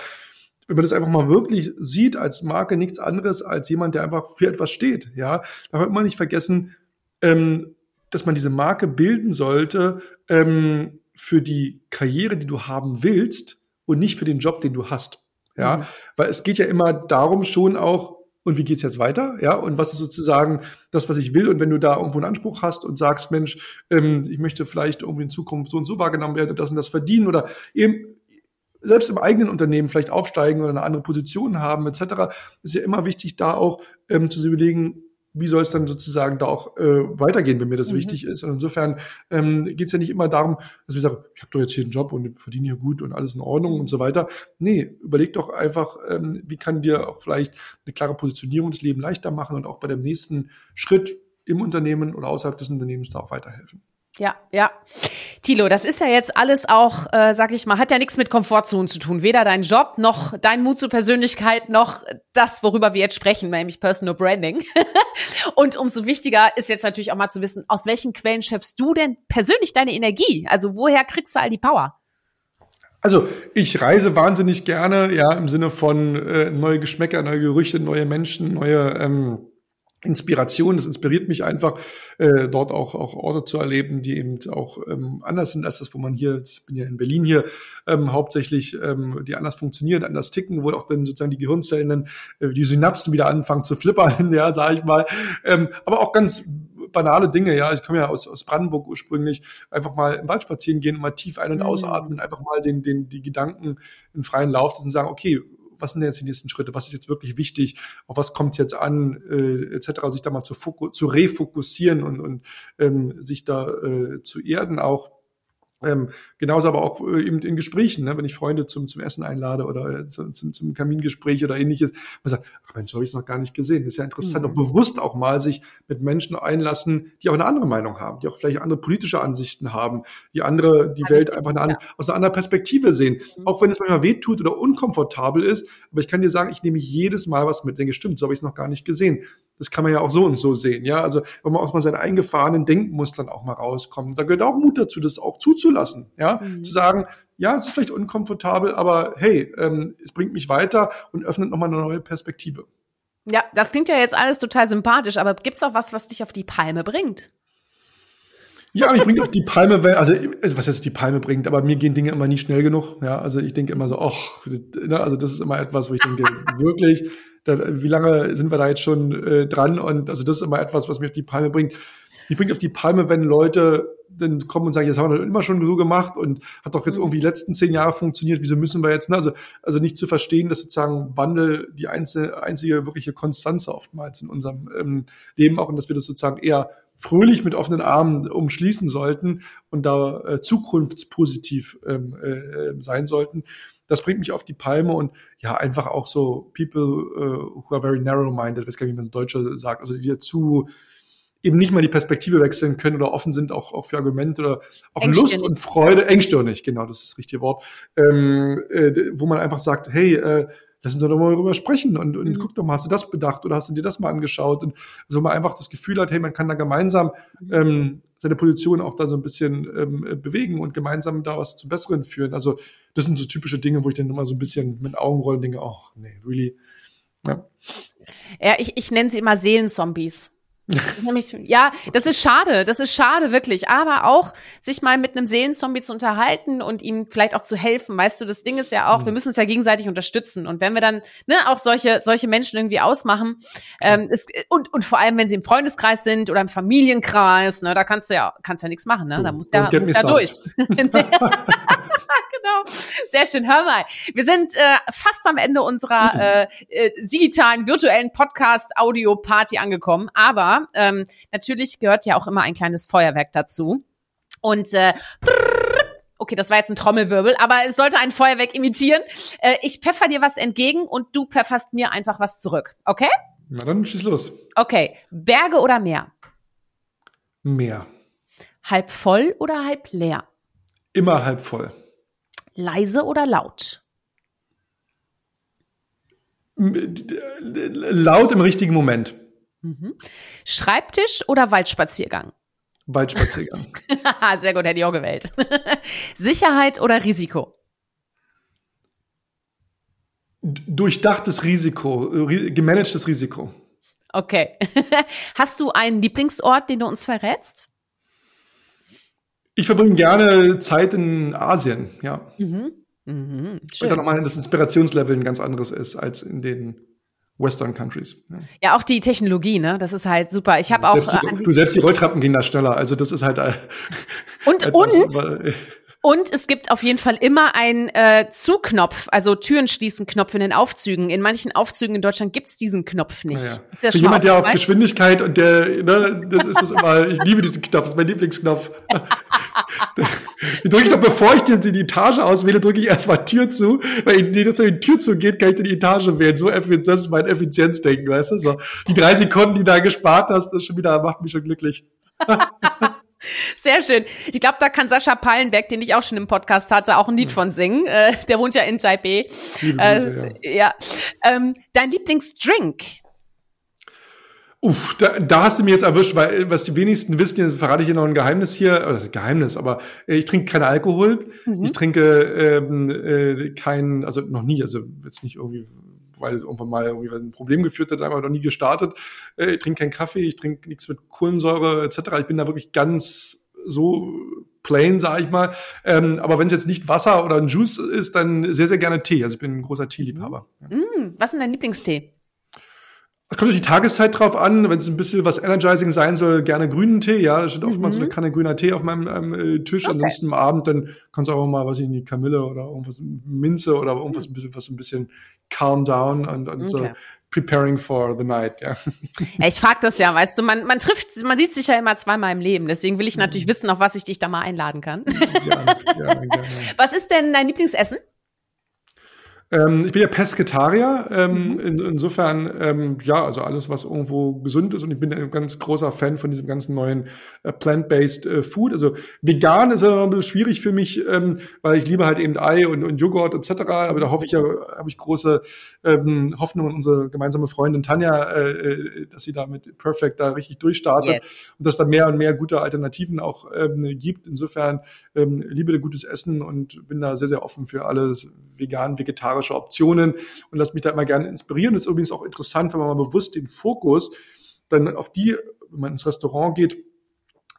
[SPEAKER 2] wenn man das einfach mal wirklich sieht als Marke, nichts anderes als jemand, der einfach für etwas steht. Ja, darf man immer nicht vergessen, ähm, dass man diese Marke bilden sollte ähm, für die Karriere, die du haben willst und nicht für den Job, den du hast. Ja, mhm. weil es geht ja immer darum schon auch, und wie geht's jetzt weiter? Ja, und was ist sozusagen das, was ich will? Und wenn du da irgendwo einen Anspruch hast und sagst, Mensch, ähm, ich möchte vielleicht irgendwie in Zukunft so und so wahrgenommen werden, das und das verdienen oder eben selbst im eigenen Unternehmen vielleicht aufsteigen oder eine andere Position haben etc., ist ja immer wichtig, da auch ähm, zu überlegen, wie soll es dann sozusagen da auch äh, weitergehen, wenn mir das mhm. wichtig ist. Und insofern ähm, geht es ja nicht immer darum, dass wir sagen, ich habe doch jetzt hier einen Job und verdiene hier gut und alles in Ordnung und so weiter. Nee, überleg doch einfach, ähm, wie kann dir auch vielleicht eine klare Positionierung das Leben leichter machen und auch bei dem nächsten Schritt im Unternehmen oder außerhalb des Unternehmens da auch weiterhelfen.
[SPEAKER 1] Ja, ja. Tilo, das ist ja jetzt alles auch, äh, sag ich mal, hat ja nichts mit Komfortzonen zu tun. Weder dein Job noch dein Mut zur Persönlichkeit noch das, worüber wir jetzt sprechen, nämlich Personal Branding. <laughs> Und umso wichtiger ist jetzt natürlich auch mal zu wissen, aus welchen Quellen schöpfst du denn persönlich deine Energie? Also woher kriegst du all die Power?
[SPEAKER 2] Also ich reise wahnsinnig gerne, ja, im Sinne von äh, neue Geschmäcker, neue Gerüchte, neue Menschen, neue ähm, Inspiration. Das inspiriert mich einfach, äh, dort auch, auch Orte zu erleben, die eben auch ähm, anders sind als das, wo man hier, ich bin ja in Berlin hier, ähm, hauptsächlich, ähm, die anders funktionieren, anders ticken, wo auch dann sozusagen die Gehirnzellen, dann, äh, die Synapsen wieder anfangen zu flippern, <laughs> ja, sage ich mal. Ähm, aber auch ganz banale Dinge, ja. Ich komme ja aus, aus Brandenburg ursprünglich, einfach mal im Wald spazieren gehen und mal tief ein- und mhm. ausatmen, einfach mal den, den, die Gedanken in freien Lauf und sagen, okay, was sind denn jetzt die nächsten Schritte, was ist jetzt wirklich wichtig, auf was kommt es jetzt an, äh, etc., sich da mal zu, zu refokussieren und, und ähm, sich da äh, zu erden auch. Ähm, genauso aber auch äh, eben in Gesprächen, ne? wenn ich Freunde zum, zum Essen einlade oder äh, zum, zum, zum Kamingespräch oder ähnliches. Man sagt, ach Mensch, habe ich es noch gar nicht gesehen. Das ist ja interessant. Mhm. Und bewusst auch mal sich mit Menschen einlassen, die auch eine andere Meinung haben, die auch vielleicht andere politische Ansichten haben, die andere, die Welt einfach eine, ja. aus einer anderen Perspektive sehen. Mhm. Auch wenn es manchmal wehtut oder unkomfortabel ist. Aber ich kann dir sagen, ich nehme jedes Mal was mit. Denke, stimmt, so habe ich es noch gar nicht gesehen. Das kann man ja auch so und so sehen. Ja, also wenn man auch mal seine eingefahrenen Denkmustern auch mal rauskommt. Da gehört auch Mut dazu, das auch zuzulassen. Ja, mhm. zu sagen, ja, es ist vielleicht unkomfortabel, aber hey, ähm, es bringt mich weiter und öffnet nochmal eine neue Perspektive.
[SPEAKER 1] Ja, das klingt ja jetzt alles total sympathisch, aber gibt's auch was, was dich auf die Palme bringt?
[SPEAKER 2] Ja, ich bringe auf die Palme, also, also was jetzt die Palme bringt, aber mir gehen Dinge immer nie schnell genug. Ja, also ich denke immer so, ach, ne, also das ist immer etwas, wo ich denke, wirklich, da, wie lange sind wir da jetzt schon äh, dran? Und also das ist immer etwas, was mich auf die Palme bringt. Mich bringt auf die Palme, wenn Leute dann kommen und sagen, jetzt haben wir das immer schon so gemacht und hat doch jetzt mhm. irgendwie die letzten zehn Jahre funktioniert, wieso müssen wir jetzt, ne? also, also nicht zu verstehen, dass sozusagen Wandel die einzige, einzige wirkliche Konstanze oftmals in unserem ähm, Leben auch und dass wir das sozusagen eher fröhlich mit offenen Armen umschließen sollten und da äh, zukunftspositiv ähm, äh, sein sollten das bringt mich auf die Palme und ja, einfach auch so people uh, who are very narrow-minded, weiß gar nicht, wie man so Deutsche sagt, also die dazu eben nicht mal die Perspektive wechseln können oder offen sind auch, auch für Argumente oder auch Lust und Freude, engstirnig, genau, das ist das richtige Wort, ähm, äh, wo man einfach sagt, hey, äh, lass uns doch mal darüber sprechen und, und mhm. guck doch mal, hast du das bedacht oder hast du dir das mal angeschaut und so man einfach das Gefühl hat, hey, man kann da gemeinsam mhm. ähm, seine Position auch da so ein bisschen ähm, bewegen und gemeinsam da was zum Besseren führen. Also das sind so typische Dinge, wo ich dann immer so ein bisschen mit Augen rollen denke, ach nee, really.
[SPEAKER 1] Ja, ja ich, ich nenne sie immer Seelenzombies. Das nämlich, ja, das ist schade, das ist schade, wirklich. Aber auch sich mal mit einem Seelenzombie zu unterhalten und ihm vielleicht auch zu helfen. Weißt du, das Ding ist ja auch, mhm. wir müssen uns ja gegenseitig unterstützen. Und wenn wir dann ne, auch solche, solche Menschen irgendwie ausmachen, ähm, ist, und, und vor allem, wenn sie im Freundeskreis sind oder im Familienkreis, ne, da kannst du ja, kannst ja nichts machen, ne? Da musst du ja, musst ja durch. <laughs> <laughs> genau. Sehr schön. Hör mal, wir sind äh, fast am Ende unserer mhm. äh, äh, digitalen, virtuellen Podcast-Audio-Party angekommen. Aber ähm, natürlich gehört ja auch immer ein kleines Feuerwerk dazu. Und äh, Okay, das war jetzt ein Trommelwirbel, aber es sollte ein Feuerwerk imitieren. Äh, ich pfeffer dir was entgegen und du pfefferst mir einfach was zurück. Okay?
[SPEAKER 2] Na dann schieß los.
[SPEAKER 1] Okay. Berge oder Meer?
[SPEAKER 2] Meer.
[SPEAKER 1] Halb voll oder halb leer?
[SPEAKER 2] Immer halb voll.
[SPEAKER 1] Leise oder laut?
[SPEAKER 2] Laut im richtigen Moment.
[SPEAKER 1] Mhm. Schreibtisch oder Waldspaziergang?
[SPEAKER 2] Waldspaziergang. <laughs>
[SPEAKER 1] Sehr gut, hätte ich auch gewählt. <laughs> Sicherheit oder Risiko?
[SPEAKER 2] Durchdachtes Risiko, gemanagtes Risiko.
[SPEAKER 1] Okay. <laughs> Hast du einen Lieblingsort, den du uns verrätst?
[SPEAKER 2] Ich verbringe gerne Zeit in Asien, ja. Mhm. Mhm. Schön. Und dann nochmal das Inspirationslevel ein ganz anderes ist als in den Western Countries.
[SPEAKER 1] Ja. ja, auch die Technologie, ne? Das ist halt super. Ich habe auch.
[SPEAKER 2] Selbst die, du selbst die Rolltrappen gehen da schneller. Also das ist halt. Äh,
[SPEAKER 1] und <laughs> etwas, und aber, und es gibt auf jeden Fall immer einen äh, Zuknopf, also Türen schließen Knopf in den Aufzügen. In manchen Aufzügen in Deutschland gibt's diesen Knopf nicht.
[SPEAKER 2] Ja, ja. Für jemand, der auf Geschwindigkeit und der, ne, das ist das immer, ich liebe diesen Knopf, das ist mein Lieblingsknopf. <laughs> den drücke ich doch, bevor ich dir die Etage auswähle, drücke ich erstmal Tür zu, weil in die, die Tür zugeht, kann ich dir die Etage wählen. So, das ist mein Effizienzdenken, weißt du? So, die drei Sekunden, die du da gespart hast, das schon wieder, macht mich schon glücklich. <laughs>
[SPEAKER 1] Sehr schön. Ich glaube, da kann Sascha Pallenberg, den ich auch schon im Podcast hatte, auch ein Lied von singen. Äh, der wohnt ja in Taipei. Äh, ja. ja. Ähm, dein Lieblingsdrink?
[SPEAKER 2] Uff, da, da hast du mir jetzt erwischt, weil was die wenigsten wissen, jetzt verrate ich dir noch ein Geheimnis hier, oder das ist Geheimnis, aber äh, ich trinke keinen Alkohol, mhm. ich trinke ähm, äh, keinen, also noch nie, also jetzt nicht irgendwie weil es irgendwann mal irgendwie ein Problem geführt hat, einfach noch nie gestartet. Äh, ich trinke keinen Kaffee, ich trinke nichts mit Kohlensäure etc. Ich bin da wirklich ganz so plain, sage ich mal. Ähm, aber wenn es jetzt nicht Wasser oder ein Juice ist, dann sehr, sehr gerne Tee. Also ich bin ein großer Teeliebhaber.
[SPEAKER 1] Mm, was ist dein Lieblingstee?
[SPEAKER 2] Es kommt durch die Tageszeit drauf an, wenn es ein bisschen was energizing sein soll, gerne grünen Tee, ja, da steht oftmals mhm. so eine Kanne grüner Tee auf meinem ähm, Tisch. Okay. Ansonsten am Abend, dann kannst du auch mal, was ich nicht, Kamille oder irgendwas, Minze oder irgendwas, mhm. ein bisschen, was ein bisschen calm down und, und okay. so preparing for the night, ja.
[SPEAKER 1] ja ich frage das ja, weißt du, man, man trifft, man sieht sich ja immer zweimal im Leben, deswegen will ich natürlich mhm. wissen, auf was ich dich da mal einladen kann. Gerne, gerne, gerne. <laughs> Was ist denn dein Lieblingsessen?
[SPEAKER 2] Ähm, ich bin ja Pesketarier. Ähm, mhm. in, insofern, ähm, ja, also alles, was irgendwo gesund ist. Und ich bin ein ganz großer Fan von diesem ganzen neuen äh, plant-based äh, Food. Also vegan ist ja ein bisschen schwierig für mich, ähm, weil ich liebe halt eben Ei und, und Joghurt etc. Aber da hoffe ich ja, habe ich große ähm, Hoffnung an unsere gemeinsame Freundin Tanja, äh, äh, dass sie da mit Perfect da richtig durchstartet yes. und dass da mehr und mehr gute Alternativen auch ähm, gibt. Insofern ähm, liebe gutes Essen und bin da sehr, sehr offen für alles vegan, vegetarisch vegetarische Optionen und lasse mich da immer gerne inspirieren. Das ist übrigens auch interessant, wenn man mal bewusst den Fokus dann auf die, wenn man ins Restaurant geht,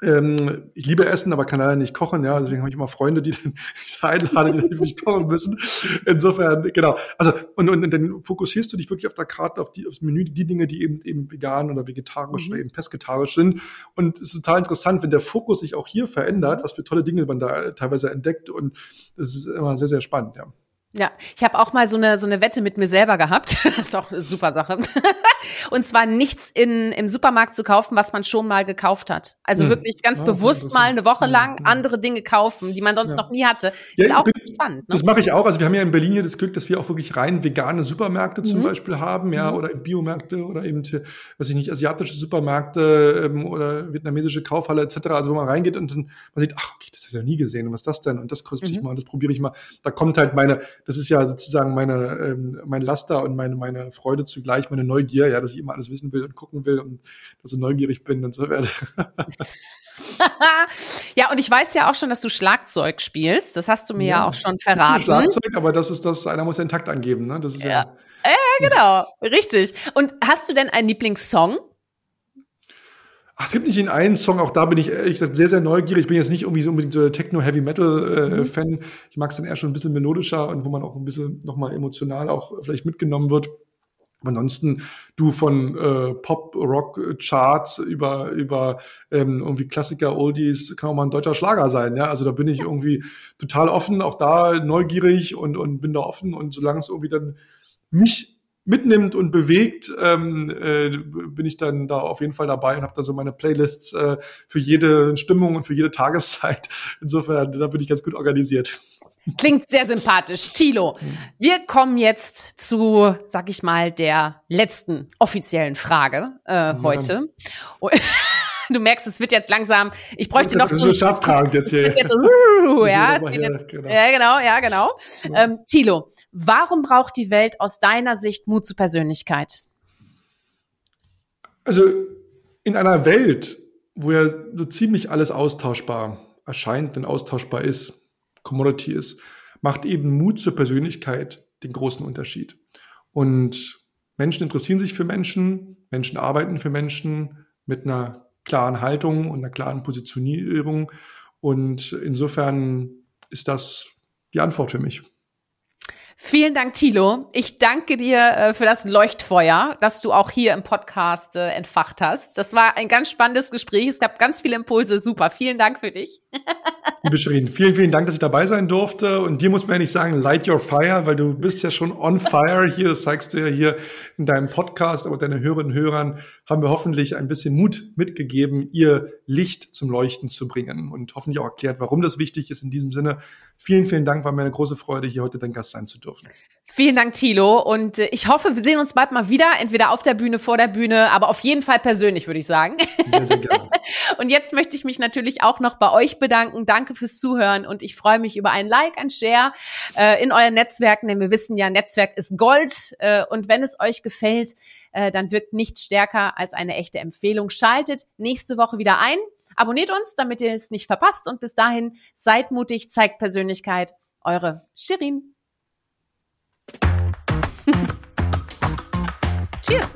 [SPEAKER 2] ähm, ich liebe Essen, aber kann leider nicht kochen, ja. Deswegen habe ich immer Freunde, die <laughs> dann ich einladen, die nicht kochen müssen. Insofern, genau. Also, und, und, und dann fokussierst du dich wirklich auf der Karte, auf die, aufs Menü, die Dinge, die eben, eben vegan oder vegetarisch mhm. oder eben pesketarisch sind. Und es ist total interessant, wenn der Fokus sich auch hier verändert, was für tolle Dinge man da teilweise entdeckt. Und das ist immer sehr, sehr spannend, ja.
[SPEAKER 1] Ja, ich habe auch mal so eine so eine Wette mit mir selber gehabt. <laughs> das ist auch eine super Sache. <laughs> und zwar nichts in im Supermarkt zu kaufen, was man schon mal gekauft hat. Also hm. wirklich ganz ja, bewusst mal eine Woche lang ja, andere Dinge kaufen, die man sonst ja. noch nie hatte. Ist auch bin, spannend. Ne?
[SPEAKER 2] Das mache ich auch. Also wir haben ja in Berlin hier das Glück, dass wir auch wirklich rein vegane Supermärkte zum mhm. Beispiel haben, ja, mhm. oder Biomärkte oder eben, weiß ich nicht, asiatische Supermärkte ähm, oder vietnamesische Kaufhalle etc. Also wo man reingeht und dann man sieht, ach okay, das habe ich ja nie gesehen. Und was ist das denn? Und das kostet mhm. ich mal, das probiere ich mal. Da kommt halt meine das ist ja sozusagen meine, ähm, mein Laster und meine, meine Freude zugleich, meine Neugier, ja, dass ich immer alles wissen will und gucken will und dass ich neugierig bin und so werde. <laughs>
[SPEAKER 1] ja, und ich weiß ja auch schon, dass du Schlagzeug spielst. Das hast du mir ja, ja auch schon verraten.
[SPEAKER 2] Schlagzeug, aber das ist das, einer muss ja intakt angeben, ne? Das ist ja.
[SPEAKER 1] ja. Ja, genau, richtig. Und hast du denn einen Lieblingssong?
[SPEAKER 2] Ach, es gibt nicht in einen Song, auch da bin ich ehrlich gesagt sehr, sehr neugierig. Ich bin jetzt nicht irgendwie so unbedingt so der Techno-Heavy-Metal-Fan. Äh, mhm. Ich mag es dann eher schon ein bisschen melodischer und wo man auch ein bisschen nochmal emotional auch vielleicht mitgenommen wird. Ansonsten du von äh, Pop-Rock-Charts über über ähm, irgendwie Klassiker, Oldies, kann auch mal ein deutscher Schlager sein. Ja, also da bin ich irgendwie total offen, auch da neugierig und und bin da offen und solange es irgendwie dann mich mitnimmt und bewegt, ähm, äh, bin ich dann da auf jeden Fall dabei und habe da so meine Playlists äh, für jede Stimmung und für jede Tageszeit. <laughs> Insofern, da bin ich ganz gut organisiert.
[SPEAKER 1] Klingt sehr sympathisch. Tilo, wir kommen jetzt zu, sag ich mal, der letzten offiziellen Frage äh, heute. Ja. Du merkst, es wird jetzt langsam. Ich bräuchte noch so.
[SPEAKER 2] Das ist jetzt hier. <laughs> Jetzt,
[SPEAKER 1] uh, ja, jetzt, genau. ja, genau, ja, genau. Ja. Ähm, Thilo, warum braucht die Welt aus deiner Sicht Mut zur Persönlichkeit?
[SPEAKER 2] Also in einer Welt, wo ja so ziemlich alles austauschbar erscheint und austauschbar ist, Commodity ist, macht eben Mut zur Persönlichkeit den großen Unterschied. Und Menschen interessieren sich für Menschen, Menschen arbeiten für Menschen mit einer klaren Haltung und einer klaren Positionierung. Und insofern ist das die Antwort für mich.
[SPEAKER 1] Vielen Dank, Thilo. Ich danke dir äh, für das Leuchtfeuer, das du auch hier im Podcast äh, entfacht hast. Das war ein ganz spannendes Gespräch. Es gab ganz viele Impulse. Super. Vielen Dank für dich. <laughs>
[SPEAKER 2] Liebe Shirin, vielen, vielen Dank, dass ich dabei sein durfte. Und dir muss man ja nicht sagen, light your fire, weil du bist ja schon on fire hier. Das zeigst du ja hier in deinem Podcast. Aber deine Hörerinnen und Hörern haben wir hoffentlich ein bisschen Mut mitgegeben, ihr Licht zum Leuchten zu bringen und hoffentlich auch erklärt, warum das wichtig ist. In diesem Sinne, vielen, vielen Dank. War mir eine große Freude, hier heute dein Gast sein zu dürfen.
[SPEAKER 1] Vielen Dank, Thilo. Und äh, ich hoffe, wir sehen uns bald mal wieder, entweder auf der Bühne, vor der Bühne, aber auf jeden Fall persönlich, würde ich sagen. Sehr, sehr gerne. <laughs> und jetzt möchte ich mich natürlich auch noch bei euch bedanken. Danke fürs Zuhören und ich freue mich über ein Like, ein Share äh, in euren Netzwerken, denn wir wissen ja, Netzwerk ist Gold. Äh, und wenn es euch gefällt, äh, dann wirkt nichts stärker als eine echte Empfehlung. Schaltet nächste Woche wieder ein. Abonniert uns, damit ihr es nicht verpasst. Und bis dahin, seid mutig, zeigt Persönlichkeit. Eure Shirin. <laughs> Cheers!